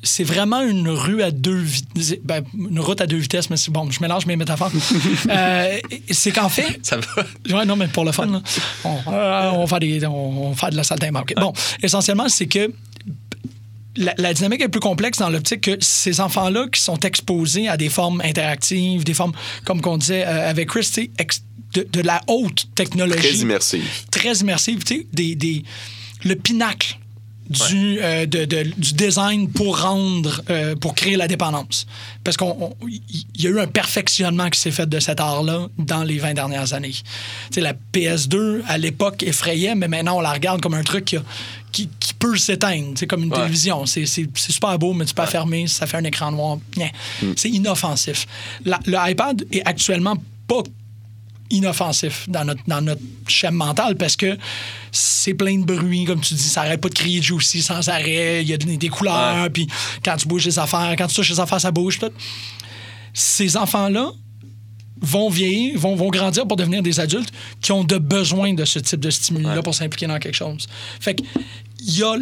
c'est vraiment une rue à deux vitesses, ben, une route à deux vitesses, mais c'est bon, je mélange mes métaphores. Euh, c'est qu'en fait, Ça va. Ouais, non, mais pour le fun, là. On, euh, on va faire des, on, on va faire de la saltimbanque. Bon, essentiellement, c'est que la, la dynamique est plus complexe dans l'optique que ces enfants-là qui sont exposés à des formes interactives, des formes, comme qu'on disait euh, avec Chris, de, de la haute technologie. Très immersif. Très immersive, tu sais, des, des- le pinacle du, euh, de- de- du design pour rendre, euh, pour créer la dépendance. Parce qu'il y a eu un perfectionnement qui s'est fait de cet art-là dans les 20 dernières années. Tu sais, la PS2, à l'époque, effrayait, mais maintenant, on la regarde comme un truc qui, a- qui- qui peut s'éteindre. C'est comme une Ouais. télévision. C'est super beau, mais tu peux la fermer, ça fait un écran noir. Nya. C'est inoffensif. La- le iPad est actuellement pas inoffensif dans notre, dans notre schème mental parce que c'est plein de bruit, comme tu dis, ça arrête pas de crier juicy sans arrêt, il y a des, des couleurs, puis quand tu bouges les affaires, quand tu touches les affaires, ça bouge. Tout. Ces enfants-là vont vieillir, vont, vont grandir pour devenir des adultes qui ont de besoin de ce type de stimuli-là Ouais. pour s'impliquer dans quelque chose. Fait que, il y a...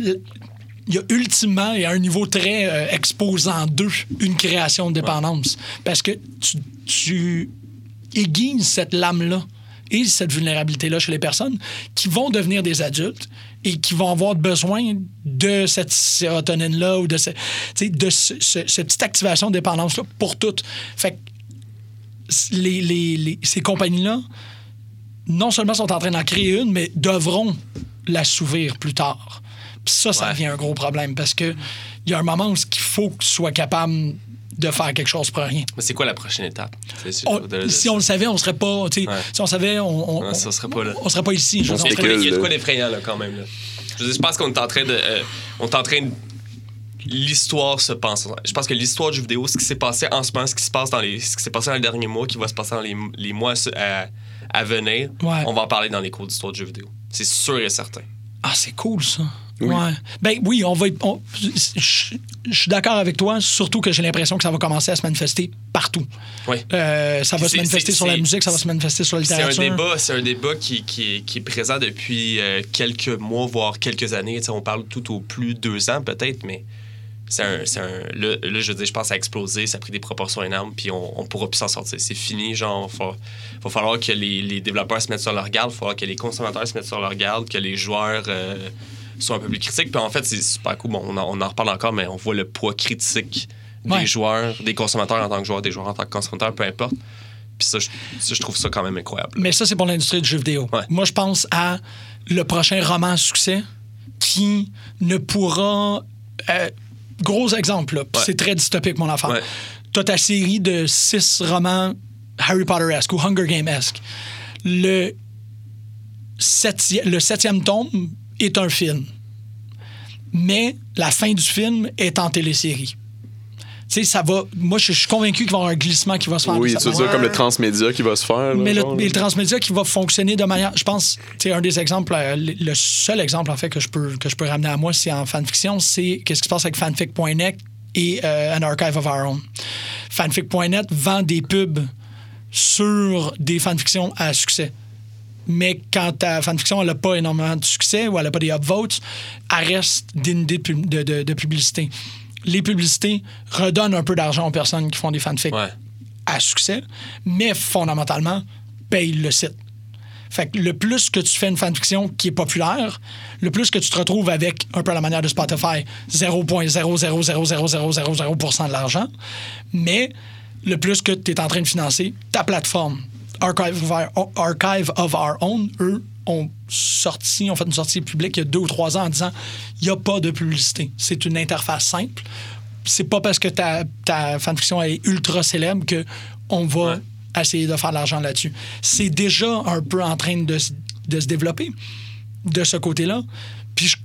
il y a ultimement, et à un niveau très euh, exposant d'eux, une création de dépendance. Parce que tu, tu aiguise cette lame-là et cette vulnérabilité-là chez les personnes qui vont devenir des adultes et qui vont avoir besoin de cette sérotonine-là ou de, ce, de ce- ce- cette petite activation de dépendance-là pour toutes. Fait que les, les- les- ces compagnies-là, non seulement sont en train d'en créer une, mais devront l'assouvir plus tard. Puis ça, ça Ouais. devient un gros problème parce que il y a un moment où il faut que tu sois capable de faire quelque chose pour rien. Mais c'est quoi la prochaine étape? On- de- de- si on le savait, on serait pas. Ouais. Si on savait, on, on, Ouais, ça serait pas là. on serait pas ici. je Il y a de quoi- il y a de spécule, quoi là. d'effrayant, là, quand même. Là. Je, veux dire, je pense qu'on est en train de. euh, on est en train de. L'histoire se pense. Je pense que l'histoire du jeu vidéo, ce qui s'est passé en ce moment, ce qui se passe dans les, ce qui s'est passé dans les derniers mois, qui va se passer dans les, les mois à, à venir, Ouais. on va en parler dans les cours d'histoire du jeu vidéo. C'est sûr et certain. Ah, c'est cool, ça. Oui. Ouais. Ben oui, on va. je suis d'accord avec toi, surtout que j'ai l'impression que ça va commencer à se manifester partout. Oui. Euh, ça va se manifester sur la musique, ça va se manifester sur la C'est un littérature. débat, c'est un débat qui, qui, est- qui est présent depuis euh, quelques mois, voire quelques années. Tu sais, on parle tout au plus deux ans peut-être, mais c'est un, un- là, là, je veux dire, je pense que ça a explosé, ça a pris des proportions énormes, puis on, on pourra plus s'en sortir. C'est fini, genre, il va, va falloir que les, les développeurs se mettent sur leur garde, il va falloir que les consommateurs se mettent sur leur garde, que les joueurs euh, soient un peu plus critiques. Puis en fait, c'est super cool. Bon, on, en, on en reparle encore, mais on voit le poids critique des Ouais. joueurs, des consommateurs en tant que joueurs, des joueurs en tant que consommateurs, peu importe. Puis ça, je, ça, je trouve ça quand même incroyable. Mais ça, c'est pour l'industrie du jeu vidéo. Ouais. Moi, je pense à le prochain roman à succès qui ne pourra. euh, gros exemple, Ouais. c'est très dystopique, mon enfant. Ouais. T'as ta série de six romans Harry Potter-esque ou Hunger Game-esque. Le, septi- le septième tome est un film. Mais la fin du film est en télésérie. Tu sais, ça va. Moi, je je suis convaincu qu'il va y avoir un glissement qui va se faire. Oui, manière. dire comme le transmédia qui va se faire. là, Mais le, genre, transmédia qui va fonctionner de manière. Je pense, sais, un des exemples, euh, le le seul exemple, en fait, que je peux, que je peux ramener à moi, c'est en fanfiction, c'est qu'est-ce qui se passe avec fanfic.net et euh, An Archive of Our Own. Fanfic.net vend des pubs sur des fanfictions à succès. Mais quand ta fanfiction n'a pas énormément de succès ou elle n'a pas des upvotes, elle reste d'une idée de, de- publicité. Les publicités redonnent un peu d'argent aux personnes qui font des fanfics Ouais. à succès, mais fondamentalement, paye le site. Fait que le plus que tu fais une fanfiction qui est populaire, le plus que tu te retrouves avec, un peu à la manière de Spotify, 0.0000000% de l'argent, mais le plus que tu es en train de financer ta plateforme. Archive of, Our, Archive of Our Own, eux, ont sorti, ont fait une sortie publique il y a deux ou trois ans en disant il n'y a pas de publicité. C'est une interface simple. C'est pas parce que ta, ta fanfiction est ultra célèbre que on va Ouais. essayer de faire de l'argent là-dessus. C'est déjà un peu en train de, se- de se développer de ce côté-là. Puis je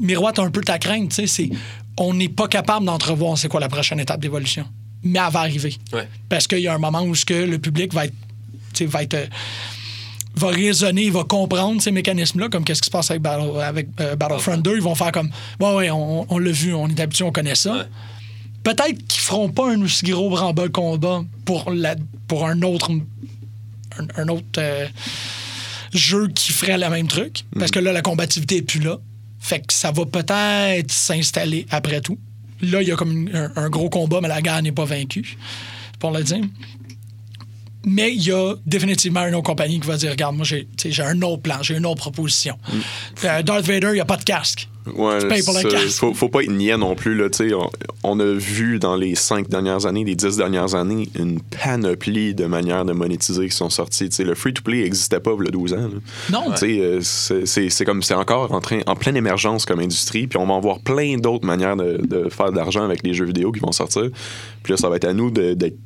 miroite un peu ta crainte, tu sais, c'est on n'est pas capable d'entrevoir c'est quoi la prochaine étape d'évolution. Mais elle va arriver. Ouais. Parce qu'il y a un moment où ce que le public va être, va être euh, va raisonner, il va comprendre ces mécanismes-là, comme qu'est-ce qui se passe avec, Battle- avec, euh, Battlefront 2. Ils vont faire comme, ouais, ouais, on, on l'a vu, on est habitué, on connaît ça. Ouais. Peut-être qu'ils feront pas un aussi gros de combat pour, la, pour un autre, un, un autre euh, jeu qui ferait le même truc, parce que là, la combativité est plus là. Fait que ça va peut-être s'installer après tout. Là, il y a comme un gros combat, mais la guerre n'est pas vaincue, pour le dire. Mais il y a définitivement une autre compagnie qui va dire Regarde, moi, j'ai tu un autre plan, j'ai une autre proposition. Euh, Darth Vader, il n'y a pas de casque. Ouais, payes pour le casque. faut, faut pas être niais non plus. Là, tu on, on a vu dans les cinq dernières années, les dix dernières années, une panoplie de manières de monétiser qui sont sorties. Tu sais, le free-to-play n'existait pas il y a 12 ans. là. Non. Tu sais, euh, c'est- c'est c'est comme c'est encore en, train, en pleine émergence comme industrie, puis on va en voir plein d'autres manières de, de faire de l'argent avec les jeux vidéo qui vont sortir. Puis là, ça va être à nous d'être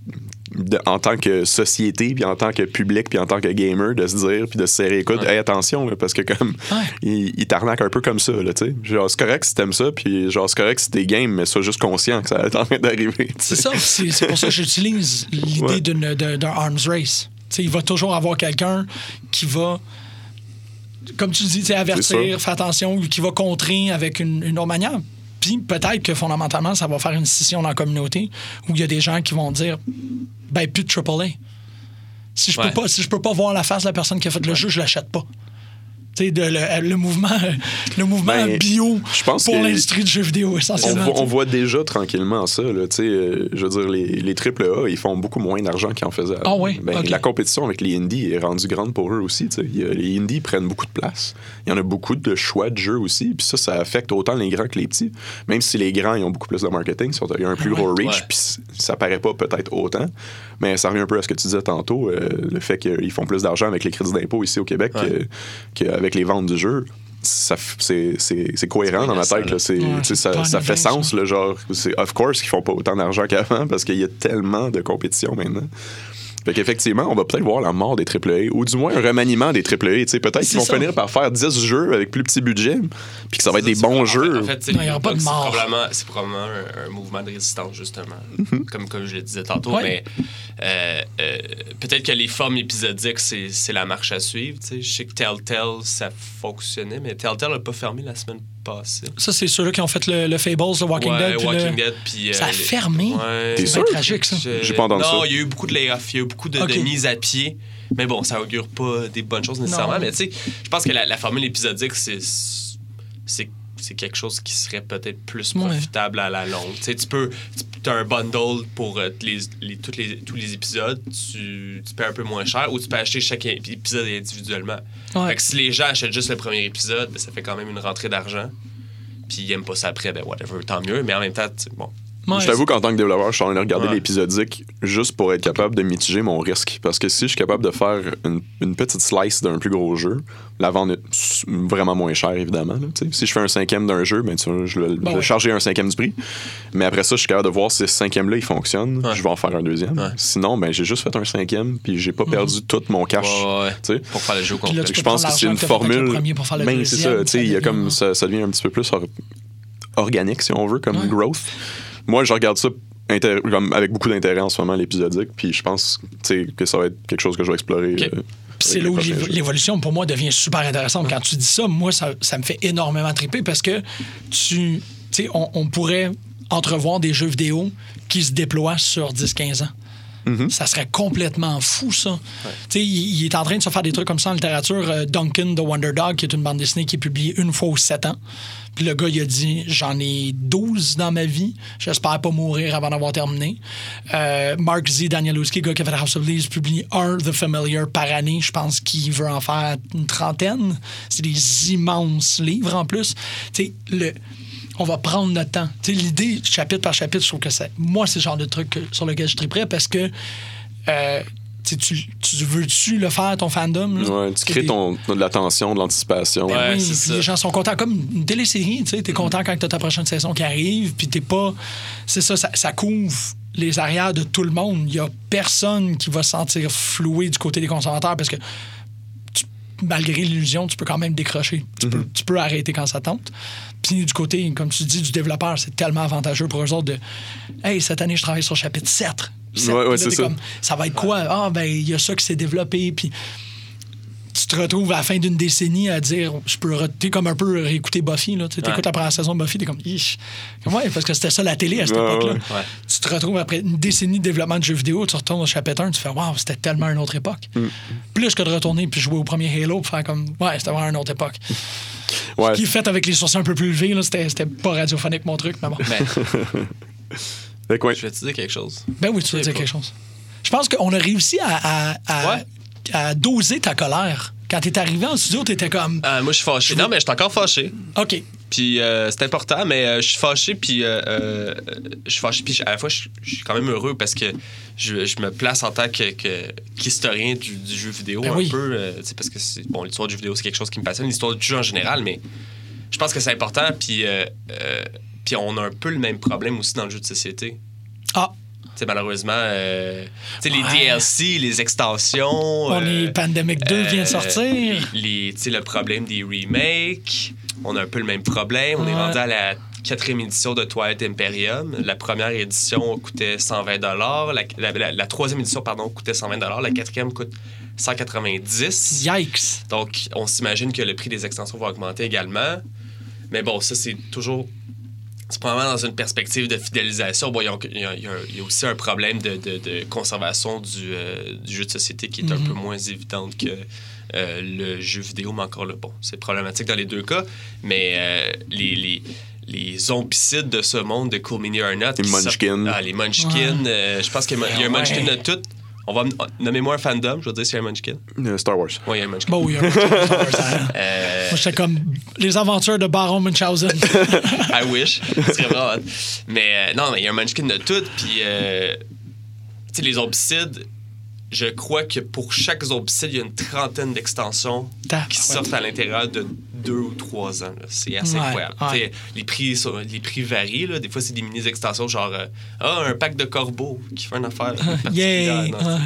de- en tant que société, puis en tant que public, puis en tant que gamer, de se dire, puis de se serrer coudes, hey, attention, là, parce que comme Ouais. il t'arnaquent un peu comme ça, là, tu sais. Genre, c'est correct si t'aimes ça, puis genre, c'est correct si t'es game, mais sois juste conscient que ça est en train d'arriver. C'est ça. C'est pour ça que j'utilise l'idée Ouais. d'un arms race. Tu sais, il va toujours avoir quelqu'un qui va, comme tu dis, avertir, faire attention, ou qui va contrer avec une, une autre manière. Puis peut-être que fondamentalement, ça va faire une scission dans la communauté où il y a des gens qui vont dire ben, plus de AAA. Si je, Ouais. peux pas, si je peux pas voir la face de la personne qui a fait le jeu, je l'achète pas. De- le, le mouvement, le mouvement Ben, bio je pense pour l'industrie du jeu vidéo, On essentiellement. voit, tu sais. on voit déjà tranquillement ça. Là, euh, je veux dire, les, les AAA, ils font beaucoup moins d'argent qu'ils en faisaient. Ah oui? Ben. La compétition avec les indies est rendue grande pour eux aussi. a- les indies prennent beaucoup de place. Il y en a beaucoup de choix de jeux aussi. Puis ça, ça affecte autant les grands que les petits. Même si les grands, ils ont beaucoup plus de marketing, ils ont- a un plus Ah ouais? gros reach, puis ça paraît pas peut-être autant. Mais ça revient un peu à ce que tu disais tantôt, euh, le fait qu'ils font plus d'argent avec les crédits d'impôt ici au Québec Ouais. qu'avec les ventes du jeu. Ça C'est c'est- c'est cohérent dans ma tête. là. C'est- Ouais, ça, ça fait sens, ça. là, genre, c'est of course qu'ils font pas autant d'argent qu'avant parce qu'il y a tellement de compétition maintenant. Fait qu'effectivement, on va peut-être voir la mort des AAA ou du moins un remaniement des AAA. Tu sais, Peut-être qu'ils vont ça. finir par faire 10 jeux avec plus petit budget puis que ça va être des bons jeux. En fait, il aura pas de c'est mort. probablement- C'est probablement un, un mouvement de résistance, justement. comme, comme je le disais tantôt. Ouais. Mais euh, euh, peut-être que les formes épisodiques, c'est c'est la marche à suivre. tu sais. Je sais que Telltale, ça fonctionnait, mais Telltale n'a pas fermé la semaine Ça, c'est ceux-là qui ont fait le, le Fables, le Walking Ouais, Dead. puis Walking le- Dead, puis, euh, Ça a les- fermé. Ouais. C'est sûr? tragique, ça. Je- J'ai pas entendu non, ça. il y a eu beaucoup de layoffs, il y a eu beaucoup de, mises à pied. Mais bon, ça augure pas des bonnes choses nécessairement. Non. Mais tu sais, je pense que la, la formule épisodique, c'est quelque chose qui serait peut-être plus Ouais. profitable à la longue. Tu sais, tu peux tu as un bundle pour euh, les, les- toutes les, tous les épisodes, tu, tu paies un peu moins cher ou tu peux acheter chaque épisode individuellement. Ouais. Fait que si les gens achètent juste le premier épisode, ben, ça fait quand même une rentrée d'argent. Puis ils aiment pas ça après, ben whatever, tant mieux. Mais en même temps, bon, Ouais, je t'avoue qu'en tant que développeur, je suis en train de regarder Ouais. l'épisodique juste pour être capable de mitiger mon risque. Parce que si je suis capable de faire une, une petite slice d'un plus gros jeu, la vendre est vraiment moins cher, évidemment. là, si je fais un cinquième d'un jeu, ben, tu vois, je vais, je vais Ben ouais. charger un cinquième du prix. Mais après ça, je suis capable de voir si ce cinquième-là, il fonctionne. Ouais. Je vais en faire un deuxième. Ouais. Sinon, ben, j'ai juste fait un cinquième, puis j'ai pas perdu tout mon cash. pour faire le jeu complet. Je pense que c'est une formule. Ben, c'est ça. deuxième, tu sais, il y a devient- comme ça, ça devient un petit peu plus or- organique, si on veut, comme Ouais. growth. Moi, je regarde ça comme avec beaucoup d'intérêt en ce moment, l'épisodique. Puis je pense que ça va être quelque chose que je vais explorer. Euh, c'est là où l'évolution, pour moi, devient super intéressante. Quand tu dis ça, moi, ça, ça me fait énormément triper parce que tu, sais, on, on pourrait entrevoir des jeux vidéo qui se déploient sur 10-15 ans. Mm-hmm. Ça serait complètement fou, ça. Il, il est en train de se faire des trucs comme ça en littérature. Euh, Duncan, The Wonder Dog, qui est une bande dessinée qui est publiée une fois aux 7 ans. Puis le gars, il a dit J'en ai 12 dans ma vie. J'espère pas mourir avant d'avoir terminé. Euh, Mark Z. Danielowski, gars qui a fait House of Leaves, publie un The Familiar par année. Je pense qu'il veut en faire une trentaine. C'est des immenses livres en plus. Tu le on va prendre notre temps. L'idée, chapitre par chapitre, je trouve que c'est. Moi, c'est le genre de truc sur lequel je triperais parce que. euh, tu, tu, tu veux-tu le faire, ton fandom? là? Ouais, tu crées ton, de l'attention, de l'anticipation. Ben Ouais, oui, c'est puis ça. les gens sont contents. Comme une télésérie, tu sais, t'es content quand t'as ta prochaine saison qui arrive, puis t'es pas... C'est ça, ça, ça couvre les arrières de tout le monde. Il y a personne qui va se sentir floué du côté des consommateurs parce que tu- malgré l'illusion, tu peux quand même décrocher. Tu, peux, tu peux arrêter quand ça tente. Puis du côté, comme tu dis, du développeur, c'est tellement avantageux pour eux autres de Hey, cette année, je travaille sur chapitre 7. Ouais, ouais, là, ça. comme, ça va être quoi? Ah, ben, il y a ça qui s'est développé. Puis tu te retrouves à la fin d'une décennie à dire, je peux, t'es comme un peu réécouter Buffy, là. Tu Ouais. la première saison de Buffy, t'es comme, Ish. Comme, ouais, parce que c'était ça la télé à cette Ouais, ouais. Ouais. Tu te retrouves après une décennie de développement de jeux vidéo, tu retournes au chapitre 1, tu fais, waouh, c'était tellement une autre époque. Mm. Plus que de retourner puis jouer au premier Halo, puis faire comme, ouais, c'était vraiment une autre époque. Ouais. Qui est fait avec les sourcils un peu plus élevés, là, c'était, c'était pas radiophonique mon truc, mais bon. Fait que ouais. je vais te dire quelque chose. Ben oui, tu veux C'est dire pas- quelque chose. Je pense qu'on a réussi à, à- à- Ouais. à doser ta colère. Quand t'es arrivé en studio, t'étais comme, Ah, moi, je suis fâché. Non, mais je suis encore fâché. OK, Puis euh, c'est important, mais euh, je suis fâché, puis euh, euh, je suis fâché, puis à la fois, je suis quand même heureux parce que je, je me place en tant qu'historien du, du jeu vidéo Ben un oui. peu, euh, tu sais, parce que c'est, bon, l'histoire du jeu vidéo, c'est quelque chose qui me passionne, l'histoire du jeu en général, mais je pense que c'est important, puis, euh, euh, puis on a un peu le même problème aussi dans le jeu de société. ah, Tu sais, malheureusement, euh, les. DLC, les extensions. on euh, est Pandemic 2 vient de euh, sortir. les, tu sais, le problème des remakes. On a un peu le même problème. On est rendu à la quatrième édition de Twilight Imperium. La première édition coûtait 120 la, la, la- la troisième édition pardon, coûtait 120 La quatrième coûte 190 Yikes. Donc, on s'imagine que le prix des extensions va augmenter également. Mais bon, ça, c'est toujours... C'est probablement dans une perspective de fidélisation. Bon, il y a, y y aussi un problème de, de- de conservation du, euh, du jeu de société qui est un Mhm. peu moins évidente que euh, le jeu vidéo, mais encore là, bon, c'est problématique dans les deux cas. Mais euh, les, les, les zombicides de ce monde de Cool Mini or Not... Les Munchkins. Ah, les Munchkins. euh, je pense qu'il y a il y a un Ouais. Munchkin de tout. On va... Nommer-moi un fandom, je vais dire a un Munchkin. Euh, Star Wars. Oui, il y a un Munchkin. Bon, oui, un Moi, Euh, j'étais comme les aventures de Baron Munchausen. I wish. Ce serait vraiment hot. Mais euh, non, mais il y a un Munchkin de tout. Puis, euh, tu sais, les zombicides, je crois que pour chaque zombicide, il y a une trentaine d'extensions qui sortent à l'intérieur de deux ou trois ans. là. C'est assez Ouais, incroyable. ouais. Les, prix, sont- les prix varient. Là. Des fois, c'est des mini-extensions genre euh, Ah, un pack de corbeaux qui fait une affaire. Particulière.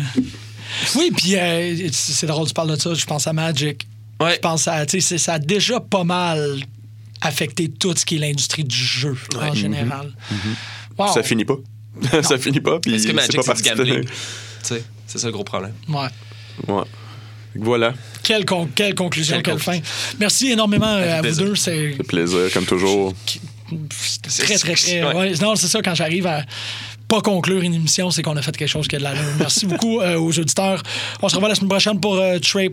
Oui, puis euh, c'est drôle, tu parles de ça. Je pense à Magic. Ouais. Je pense à. Tu sais, c'est- ça a déjà pas mal affecté tout ce qui est l'industrie du jeu en général. Wow. Ça finit pas. ça finit pas. Puis Est-ce que c'est pas c'est du gambling? C'est ça le gros problème. Ouais. Ouais. Fait que Voilà. Quelle, con- quelle conclusion, Quelle quelle fin. Merci énormément euh, à vous deux. C'est C'est plaisir, comme toujours. c'est très, très, très. Ouais. ouais. Non, c'est ça, quand j'arrive à pas conclure une émission, c'est qu'on a fait quelque chose qui a de l'allure. Merci beaucoup euh, aux auditeurs. On se revoit la semaine prochaine pour euh, Trey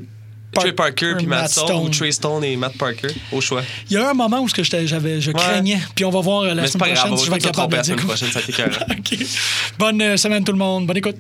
Par- Trey Parker puis Matt Matt Stone, Stone. ou Trey Stone et Matt Parker, au choix. Il y a un moment où ce que j'étais- j'avais, je craignais, puis on va voir la Mais semaine grave, prochaine si je va vais être capable de la dire. semaine prochaine, ça. Bonne euh, semaine tout le monde. Bonne écoute.